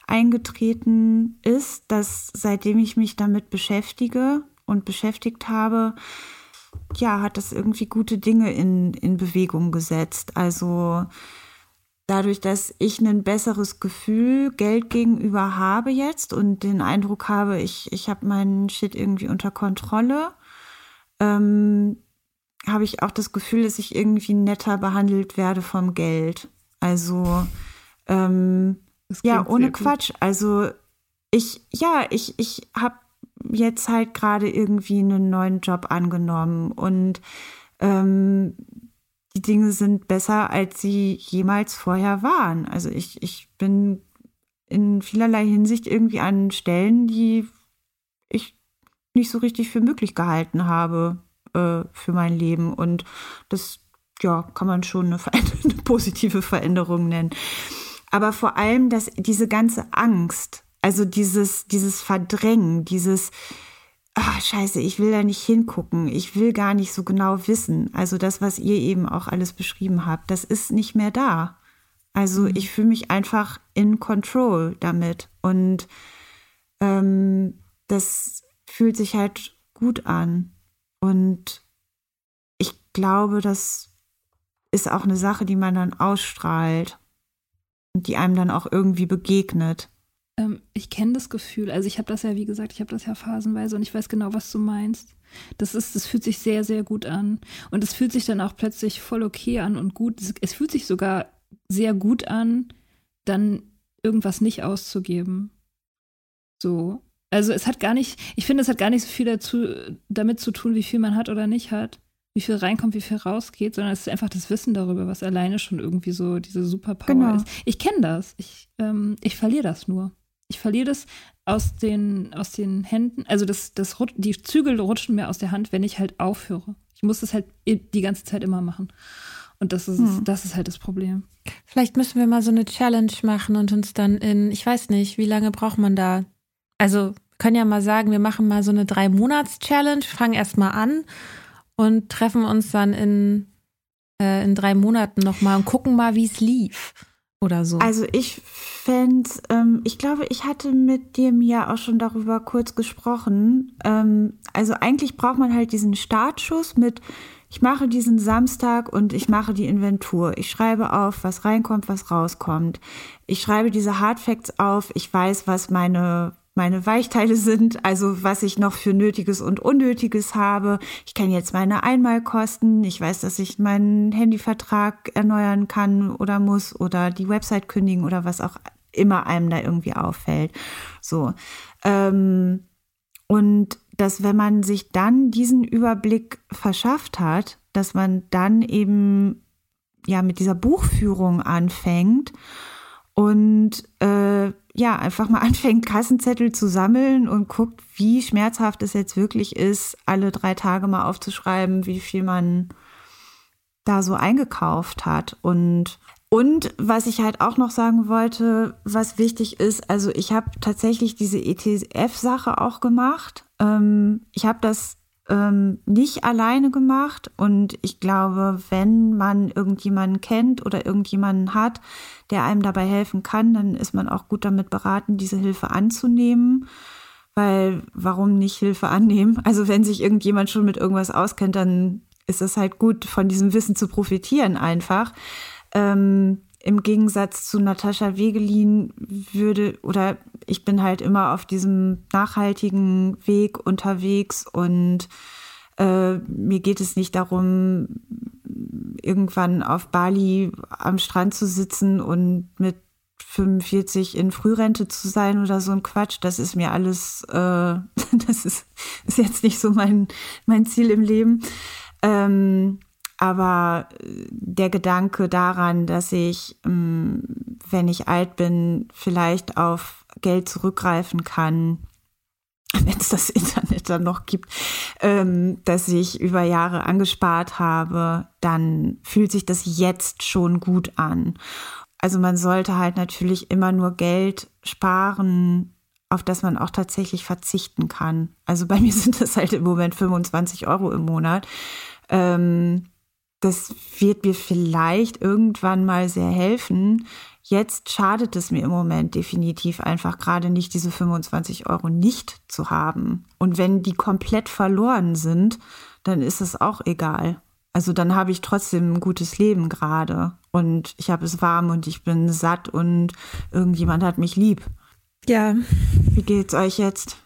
eingetreten ist, dass seitdem ich mich damit beschäftige und beschäftigt habe, ja, hat das irgendwie gute Dinge in, in Bewegung gesetzt. Also dadurch, dass ich ein besseres Gefühl Geld gegenüber habe jetzt und den Eindruck habe, ich, ich habe meinen Shit irgendwie unter Kontrolle, ähm, habe ich auch das Gefühl, dass ich irgendwie netter behandelt werde vom Geld. Also ähm, ja, ohne Quatsch. Also ich, ja, ich, ich habe jetzt halt gerade irgendwie einen neuen Job angenommen und ähm, die Dinge sind besser, als sie jemals vorher waren. Also ich, ich bin in vielerlei Hinsicht irgendwie an Stellen, die ich nicht so richtig für möglich gehalten habe äh, für mein Leben. Und das, ja, kann man schon eine, eine positive Veränderung nennen. Aber vor allem, dass diese ganze Angst, also dieses, dieses Verdrängen, dieses, ah, scheiße, ich will da nicht hingucken, ich will gar nicht so genau wissen. Also das, was ihr eben auch alles beschrieben habt, das ist nicht mehr da. Also mhm. ich fühle mich einfach in Control damit. Und ähm, das fühlt sich halt gut an. Und ich glaube, das ist auch eine Sache, die man dann ausstrahlt und die einem dann auch irgendwie begegnet. Ähm, ich kenne das Gefühl. Also ich habe das ja, wie gesagt, ich habe das ja phasenweise und ich weiß genau, was du meinst. Das ist, das fühlt sich sehr, sehr gut an. Und es fühlt sich dann auch plötzlich voll okay an und gut. Es, es fühlt sich sogar sehr gut an, dann irgendwas nicht auszugeben. So. Also es hat gar nicht, ich finde, es hat gar nicht so viel dazu, damit zu tun, wie viel man hat oder nicht hat, wie viel reinkommt, wie viel rausgeht, sondern es ist einfach das Wissen darüber, was alleine schon irgendwie so diese Superpower genau. ist. Ich kenne das. Ich, ähm, ich verliere das nur. Ich verliere das aus den, aus den Händen. Also das, das, die Zügel rutschen mir aus der Hand, wenn ich halt aufhöre. Ich muss das halt die ganze Zeit immer machen. Und das ist, hm. das ist halt das Problem. Vielleicht müssen wir mal so eine Challenge machen und uns dann in, ich weiß nicht, wie lange braucht man da? Also können ja mal sagen, wir machen mal so eine Drei-Monats-Challenge, fangen erst mal an und treffen uns dann in, äh, in drei Monaten nochmal und gucken mal, wie es lief oder so. Also ich fände, ähm, ich glaube, ich hatte mit dem ja auch schon darüber kurz gesprochen. Ähm, also eigentlich braucht man halt diesen Startschuss mit, ich mache diesen Samstag und ich mache die Inventur. Ich schreibe auf, was reinkommt, was rauskommt. Ich schreibe diese Hardfacts auf. Ich weiß, was meine meine Weichteile sind, also was ich noch für Nötiges und Unnötiges habe. Ich kenne jetzt meine Einmalkosten. Ich weiß, dass ich meinen Handyvertrag erneuern kann oder muss oder die Website kündigen oder was auch immer einem da irgendwie auffällt. So. Ähm, und dass wenn man sich dann diesen Überblick verschafft hat, dass man dann eben ja mit dieser Buchführung anfängt und äh, ja, einfach mal anfängt, Kassenzettel zu sammeln und guckt, wie schmerzhaft es jetzt wirklich ist, alle drei Tage mal aufzuschreiben, wie viel man da so eingekauft hat. Und, und was ich halt auch noch sagen wollte, was wichtig ist, also ich habe tatsächlich diese ETF-Sache auch gemacht. Ähm, ich habe das ähm, nicht alleine gemacht. Und ich glaube, wenn man irgendjemanden kennt oder irgendjemanden hat, der einem dabei helfen kann, dann ist man auch gut damit beraten, diese Hilfe anzunehmen. Weil warum nicht Hilfe annehmen? Also wenn sich irgendjemand schon mit irgendwas auskennt, dann ist es halt gut, von diesem Wissen zu profitieren einfach. Ähm, im Gegensatz zu Natascha Wegelin würde, oder ich bin halt immer auf diesem nachhaltigen Weg unterwegs und äh, mir geht es nicht darum, irgendwann auf Bali am Strand zu sitzen und mit 45 in Frührente zu sein oder so ein Quatsch, das ist mir alles, äh, das ist, ist jetzt nicht so mein, mein Ziel im Leben. Ähm, aber der Gedanke daran, dass ich, ähm, wenn ich alt bin, vielleicht auf Geld zurückgreifen kann, wenn es das Internet dann noch gibt, ähm, dass ich über Jahre angespart habe, dann fühlt sich das jetzt schon gut an. Also man sollte halt natürlich immer nur Geld sparen, auf das man auch tatsächlich verzichten kann. Also bei mir sind das halt im Moment 25 Euro im Monat. Ähm, das wird mir vielleicht irgendwann mal sehr helfen. Jetzt schadet es mir im Moment definitiv einfach gerade nicht, diese 25 Euro nicht zu haben. Und wenn die komplett verloren sind, dann ist es auch egal. Also dann habe ich trotzdem ein gutes Leben gerade und ich habe es warm und ich bin satt und irgendjemand hat mich lieb. Ja. Wie geht's euch jetzt?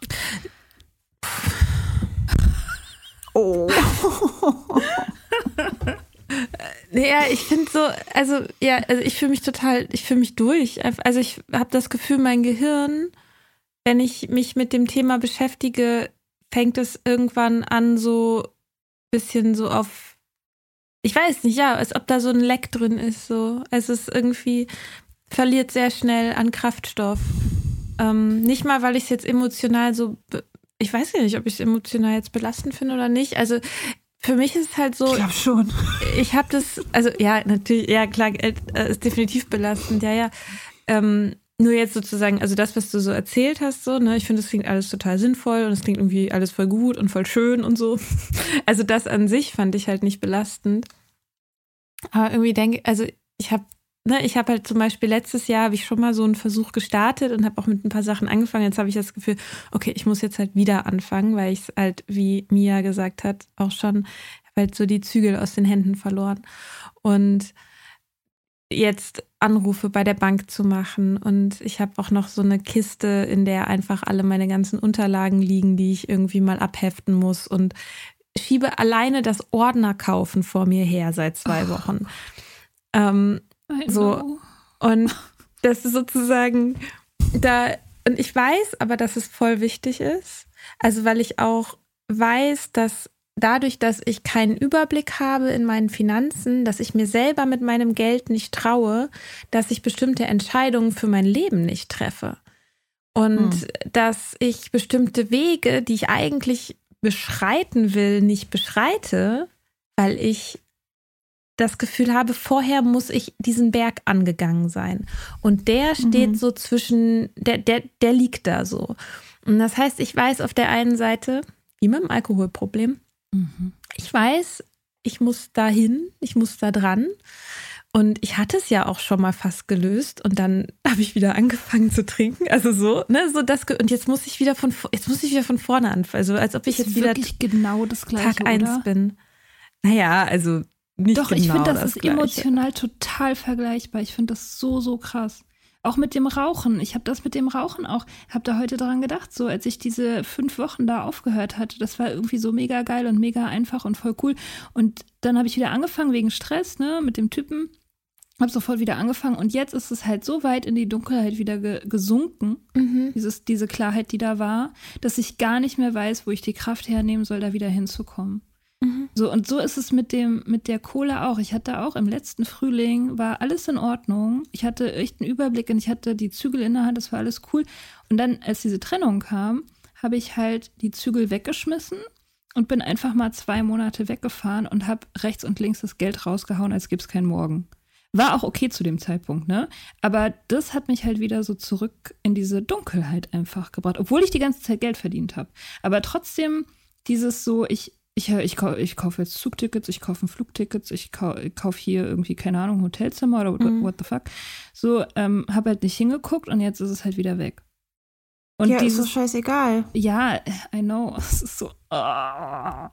Oh. Naja, ich finde so, also ja, also ich fühle mich total, ich fühle mich durch. Also ich habe das Gefühl, mein Gehirn, wenn ich mich mit dem Thema beschäftige, fängt es irgendwann an, so ein bisschen so auf, ich weiß nicht, ja, als ob da so ein Leck drin ist. So. Es ist irgendwie, verliert sehr schnell an Kraftstoff. Ähm, nicht mal, weil ich es jetzt emotional so, ich weiß ja nicht, ob ich es emotional jetzt belastend finde oder nicht. Also für mich ist es halt so. Ich glaube schon. Ich habe das, also ja, natürlich, ja klar, äh, ist definitiv belastend, ja, ja. Ähm, nur jetzt sozusagen, also das, was du so erzählt hast, so, ne, ich finde, das klingt alles total sinnvoll und es klingt irgendwie alles voll gut und voll schön und so. Also das an sich fand ich halt nicht belastend. Aber irgendwie denke, also ich habe ne, ich habe halt zum Beispiel letztes Jahr habe ich schon mal so einen Versuch gestartet und habe auch mit ein paar Sachen angefangen. Jetzt habe ich das Gefühl, okay, ich muss jetzt halt wieder anfangen, weil ich es halt, wie Mia gesagt hat, auch schon halt so die Zügel aus den Händen verloren. Und jetzt Anrufe bei der Bank zu machen. Und ich habe auch noch so eine Kiste, in der einfach alle meine ganzen Unterlagen liegen, die ich irgendwie mal abheften muss. Und schiebe alleine das Ordner kaufen vor mir her seit zwei Wochen. Ähm, so. Und das ist sozusagen da, und ich weiß aber, dass es voll wichtig ist. Also, weil ich auch weiß, dass dadurch, dass ich keinen Überblick habe in meinen Finanzen, dass ich mir selber mit meinem Geld nicht traue, dass ich bestimmte Entscheidungen für mein Leben nicht treffe. Und hm. dass ich bestimmte Wege, die ich eigentlich beschreiten will, nicht beschreite, weil ich das Gefühl habe, vorher muss ich diesen Berg angegangen sein. Und der steht mhm. so zwischen, der, der, der liegt da so. Und das heißt, ich weiß auf der einen Seite, wie mit dem Alkoholproblem, mhm. ich weiß, ich muss da hin, ich muss da dran. Und ich hatte es ja auch schon mal fast gelöst und dann habe ich wieder angefangen zu trinken. Also so, ne, so das und jetzt muss ich wieder von jetzt muss ich wieder von vorne anfangen. Also als ob ich jetzt wieder genau das gleiche, Tag eins bin. Naja, also nicht Doch, genau ich finde, das, das ist emotional total vergleichbar. Ich finde das so, so krass. Auch mit dem Rauchen. Ich habe das mit dem Rauchen auch, habe da heute dran gedacht, so als ich diese fünf Wochen da aufgehört hatte. Das war irgendwie so mega geil und mega einfach und voll cool. Und dann habe ich wieder angefangen wegen Stress, ne, mit dem Typen. Habe sofort wieder angefangen und jetzt ist es halt so weit in die Dunkelheit wieder ge gesunken, mhm. dieses, diese Klarheit, die da war, dass ich gar nicht mehr weiß, wo ich die Kraft hernehmen soll, da wieder hinzukommen. Mhm. So, und so ist es mit dem, mit der Kohle auch. Ich hatte auch im letzten Frühling, war alles in Ordnung. Ich hatte echt einen Überblick und ich hatte die Zügel in der Hand, das war alles cool. Und dann, als diese Trennung kam, habe ich halt die Zügel weggeschmissen und bin einfach mal zwei Monate weggefahren und habe rechts und links das Geld rausgehauen, als gäbe es keinen Morgen. War auch okay zu dem Zeitpunkt, ne? Aber das hat mich halt wieder so zurück in diese Dunkelheit einfach gebracht, obwohl ich die ganze Zeit Geld verdient habe. Aber trotzdem dieses so, ich, ich, ich, ich kaufe jetzt Zugtickets, ich kaufe Flugtickets, ich kaufe kauf hier irgendwie, keine Ahnung, Hotelzimmer oder mhm. what the fuck. So, ähm, habe halt nicht hingeguckt und jetzt ist es halt wieder weg. Und ja, dieses, ist so scheißegal. Ja, I know. Es ist so. Oh,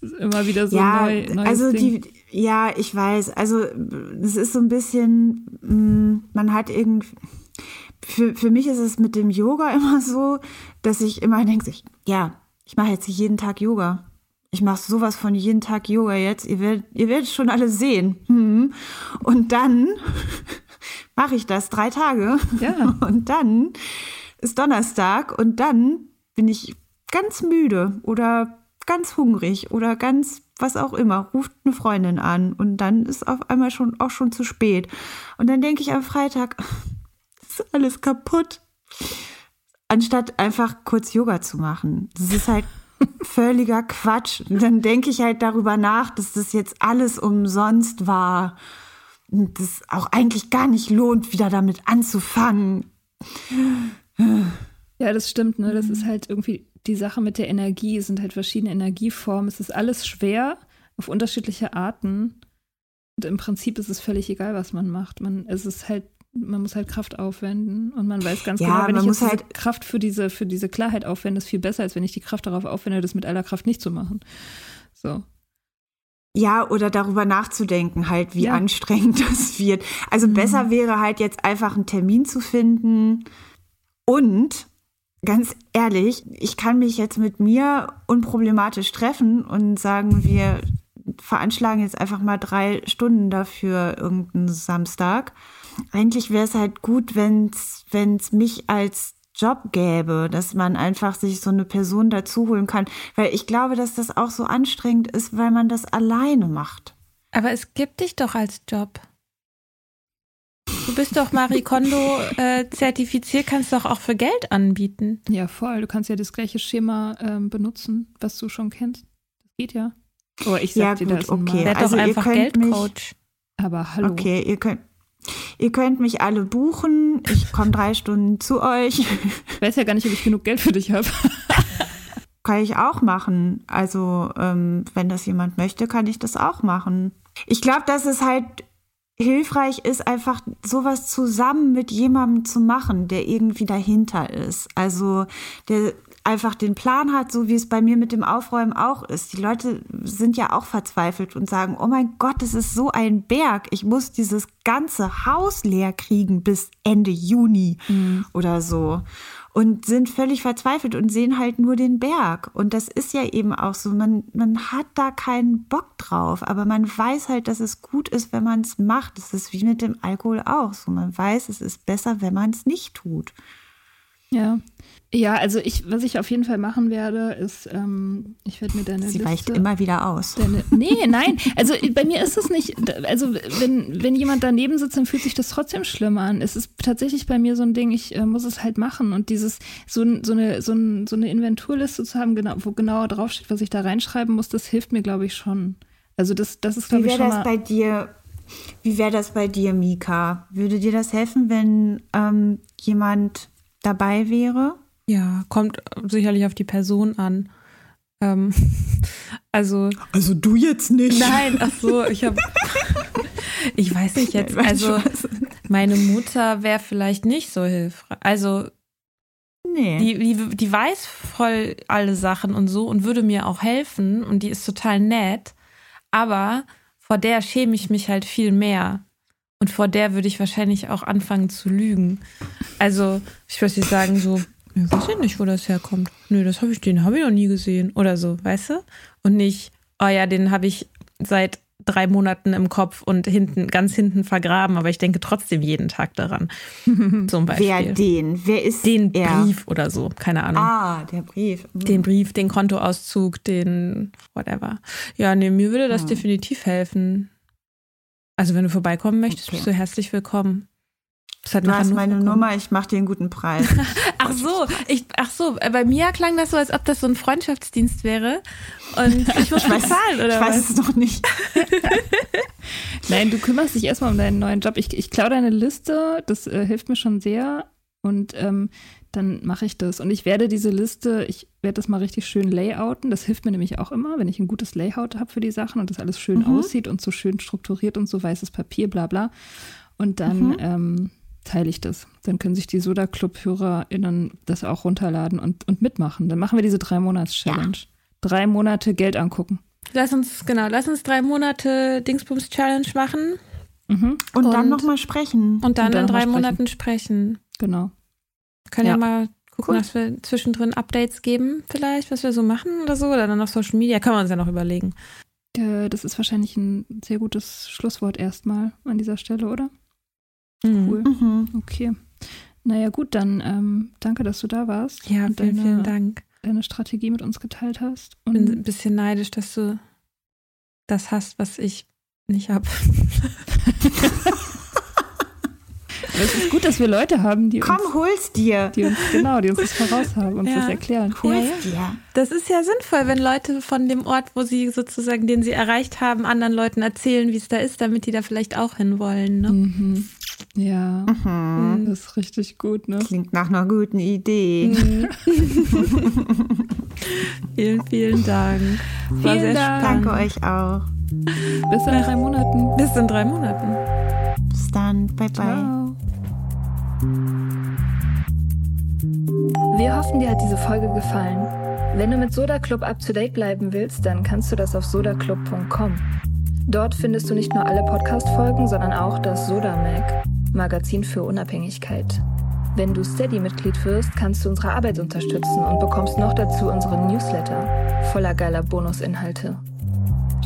ist immer wieder so ja, neu. Also Ding. die, ja, ich weiß. Also es ist so ein bisschen, mm, man hat irgendwie. Für, für mich ist es mit dem Yoga immer so, dass ich immer denke, ja, ich mache jetzt jeden Tag Yoga ich mache sowas von jeden Tag Yoga jetzt, ihr werdet, ihr werdet schon alle sehen. Hm. Und dann mache ich das drei Tage. Ja. Und dann ist Donnerstag und dann bin ich ganz müde oder ganz hungrig oder ganz was auch immer, ruft eine Freundin an und dann ist auf einmal schon auch schon zu spät. Und dann denke ich am Freitag, ist alles kaputt. Anstatt einfach kurz Yoga zu machen. Das ist halt völliger Quatsch. Und dann denke ich halt darüber nach, dass das jetzt alles umsonst war. Und das auch eigentlich gar nicht lohnt, wieder damit anzufangen. Ja, das stimmt, ne? Das ist halt irgendwie die Sache mit der Energie. Es sind halt verschiedene Energieformen. Es ist alles schwer auf unterschiedliche Arten. Und im Prinzip ist es völlig egal, was man macht. Man, es ist halt man muss halt Kraft aufwenden und man weiß ganz ja, genau, wenn ich jetzt halt Kraft für diese, für diese Klarheit aufwende, ist viel besser, als wenn ich die Kraft darauf aufwende, das mit aller Kraft nicht zu machen. So. Ja, oder darüber nachzudenken, halt, wie ja. anstrengend das wird. Also mhm. besser wäre halt jetzt einfach einen Termin zu finden. Und ganz ehrlich, ich kann mich jetzt mit mir unproblematisch treffen und sagen, wir veranschlagen jetzt einfach mal drei Stunden dafür irgendeinen Samstag eigentlich wäre es halt gut, wenn es mich als Job gäbe, dass man einfach sich so eine Person dazu holen kann. Weil ich glaube, dass das auch so anstrengend ist, weil man das alleine macht. Aber es gibt dich doch als Job. Du bist doch Marie Kondo äh, zertifiziert, kannst doch auch für Geld anbieten. Ja, voll. Du kannst ja das gleiche Schema ähm, benutzen, was du schon kennst. Das geht ja. Oh, ich sag ja, dir gut, das okay. Werd also doch einfach Geldcoach. Aber hallo. Okay, ihr könnt, Ihr könnt mich alle buchen. Ich komme drei Stunden zu euch. Ich weiß ja gar nicht, ob ich genug Geld für dich habe. kann ich auch machen. Also, ähm, wenn das jemand möchte, kann ich das auch machen. Ich glaube, dass es halt hilfreich ist, einfach sowas zusammen mit jemandem zu machen, der irgendwie dahinter ist. Also, der einfach den Plan hat, so wie es bei mir mit dem Aufräumen auch ist. Die Leute sind ja auch verzweifelt und sagen, oh mein Gott, es ist so ein Berg. Ich muss dieses ganze Haus leer kriegen bis Ende Juni mhm. oder so. Und sind völlig verzweifelt und sehen halt nur den Berg. Und das ist ja eben auch so, man, man hat da keinen Bock drauf, aber man weiß halt, dass es gut ist, wenn man es macht. Das ist wie mit dem Alkohol auch so. Man weiß, es ist besser, wenn man es nicht tut. Ja. Ja, also ich, was ich auf jeden Fall machen werde, ist, ähm, ich werde mir deine Sie Liste, weicht immer wieder aus. Deine, nee, nein. Also bei mir ist es nicht, also wenn, wenn jemand daneben sitzt, dann fühlt sich das trotzdem schlimm an. Es ist tatsächlich bei mir so ein Ding, ich äh, muss es halt machen. Und dieses, so, so, eine, so, ein, so eine Inventurliste zu haben, genau, wo genauer draufsteht, was ich da reinschreiben muss, das hilft mir, glaube ich, schon. Also das, das ist, glaube ich, schon Wie wäre das bei dir, wie wäre das bei dir, Mika? Würde dir das helfen, wenn ähm, jemand dabei wäre? Ja, kommt sicherlich auf die Person an. Ähm, also. Also du jetzt nicht. Nein, ach so, ich habe. ich weiß nicht jetzt. Also meine Mutter wäre vielleicht nicht so hilfreich. Also Nee. Die, die, die weiß voll alle Sachen und so und würde mir auch helfen und die ist total nett. Aber vor der schäme ich mich halt viel mehr. Und vor der würde ich wahrscheinlich auch anfangen zu lügen. Also, ich würde sagen, so, ich weiß ja nicht, wo das herkommt. Nö, das habe ich, den habe ich noch nie gesehen. Oder so, weißt du? Und nicht, oh ja, den habe ich seit drei Monaten im Kopf und hinten, ganz hinten vergraben, aber ich denke trotzdem jeden Tag daran. Zum Beispiel. Wer den? Wer ist Den er? Brief oder so, keine Ahnung. Ah, der Brief. Mhm. Den Brief, den Kontoauszug, den whatever. Ja, nee, mir würde das mhm. definitiv helfen. Also wenn du vorbeikommen möchtest, okay. bist du herzlich willkommen. Du hast meine bekommen. Nummer, ich mache dir einen guten Preis. ach so, ich, ach so, bei mir klang das so, als ob das so ein Freundschaftsdienst wäre. Und ich muss bezahlen, oder Ich weiß was? es noch nicht. Nein, du kümmerst dich erstmal um deinen neuen Job. Ich, ich klaue deine Liste, das äh, hilft mir schon sehr. Und ähm, dann mache ich das. Und ich werde diese Liste, ich werde das mal richtig schön layouten. Das hilft mir nämlich auch immer, wenn ich ein gutes Layout habe für die Sachen und das alles schön mhm. aussieht und so schön strukturiert und so weißes Papier, bla bla. Und dann mhm. ähm, teile ich das. Dann können sich die Soda Club-HörerInnen das auch runterladen und, und mitmachen. Dann machen wir diese drei Monats-Challenge. Ja. Drei Monate Geld angucken. Lass uns, genau, lass uns drei Monate Dingsbums-Challenge machen. Mhm. Und, und, dann nochmal sprechen. Und dann, und dann in drei Monaten sprechen. Genau. Können ja. ja. mal Gucken, cool. dass wir zwischendrin Updates geben, vielleicht, was wir so machen oder so. Oder dann auf Social Media. Können wir uns ja noch überlegen. Das ist wahrscheinlich ein sehr gutes Schlusswort erstmal an dieser Stelle, oder? Mhm. Cool. Mhm. Okay. Naja, gut, dann ähm, danke, dass du da warst. Ja, vielen, deine, vielen Dank. Deine Strategie mit uns geteilt hast. Ich bin ein bisschen neidisch, dass du das hast, was ich nicht habe. Es ist gut, dass wir Leute haben, die Komm, uns, hol's dir. Die uns, genau, die uns das voraus haben und ja. das erklären. Hol's ja, ja. dir. Das ist ja sinnvoll, wenn Leute von dem Ort, wo sie sozusagen, den sie erreicht haben, anderen Leuten erzählen, wie es da ist, damit die da vielleicht auch hinwollen. Ne? Mhm. Ja, mhm. das ist richtig gut. Ne? Klingt nach einer guten Idee. Mhm. vielen, vielen Dank. War vielen sehr Dank. spannend. Danke euch auch. Bis in drei Monaten. Bis in drei Monaten. Bis dann. Bye, bye. Ciao. Wir hoffen, dir hat diese Folge gefallen. Wenn du mit Soda Club up to date bleiben willst, dann kannst du das auf sodaclub.com. Dort findest du nicht nur alle Podcast-Folgen, sondern auch das Soda Mag, Magazin für Unabhängigkeit. Wenn du Steady-Mitglied wirst, kannst du unsere Arbeit unterstützen und bekommst noch dazu unseren Newsletter voller geiler Bonusinhalte.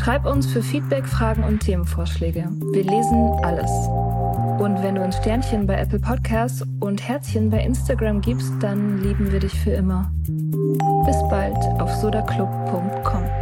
Schreib uns für Feedback, Fragen und Themenvorschläge. Wir lesen alles. Und wenn du uns Sternchen bei Apple Podcasts und Herzchen bei Instagram gibst, dann lieben wir dich für immer. Bis bald auf sodaclub.com.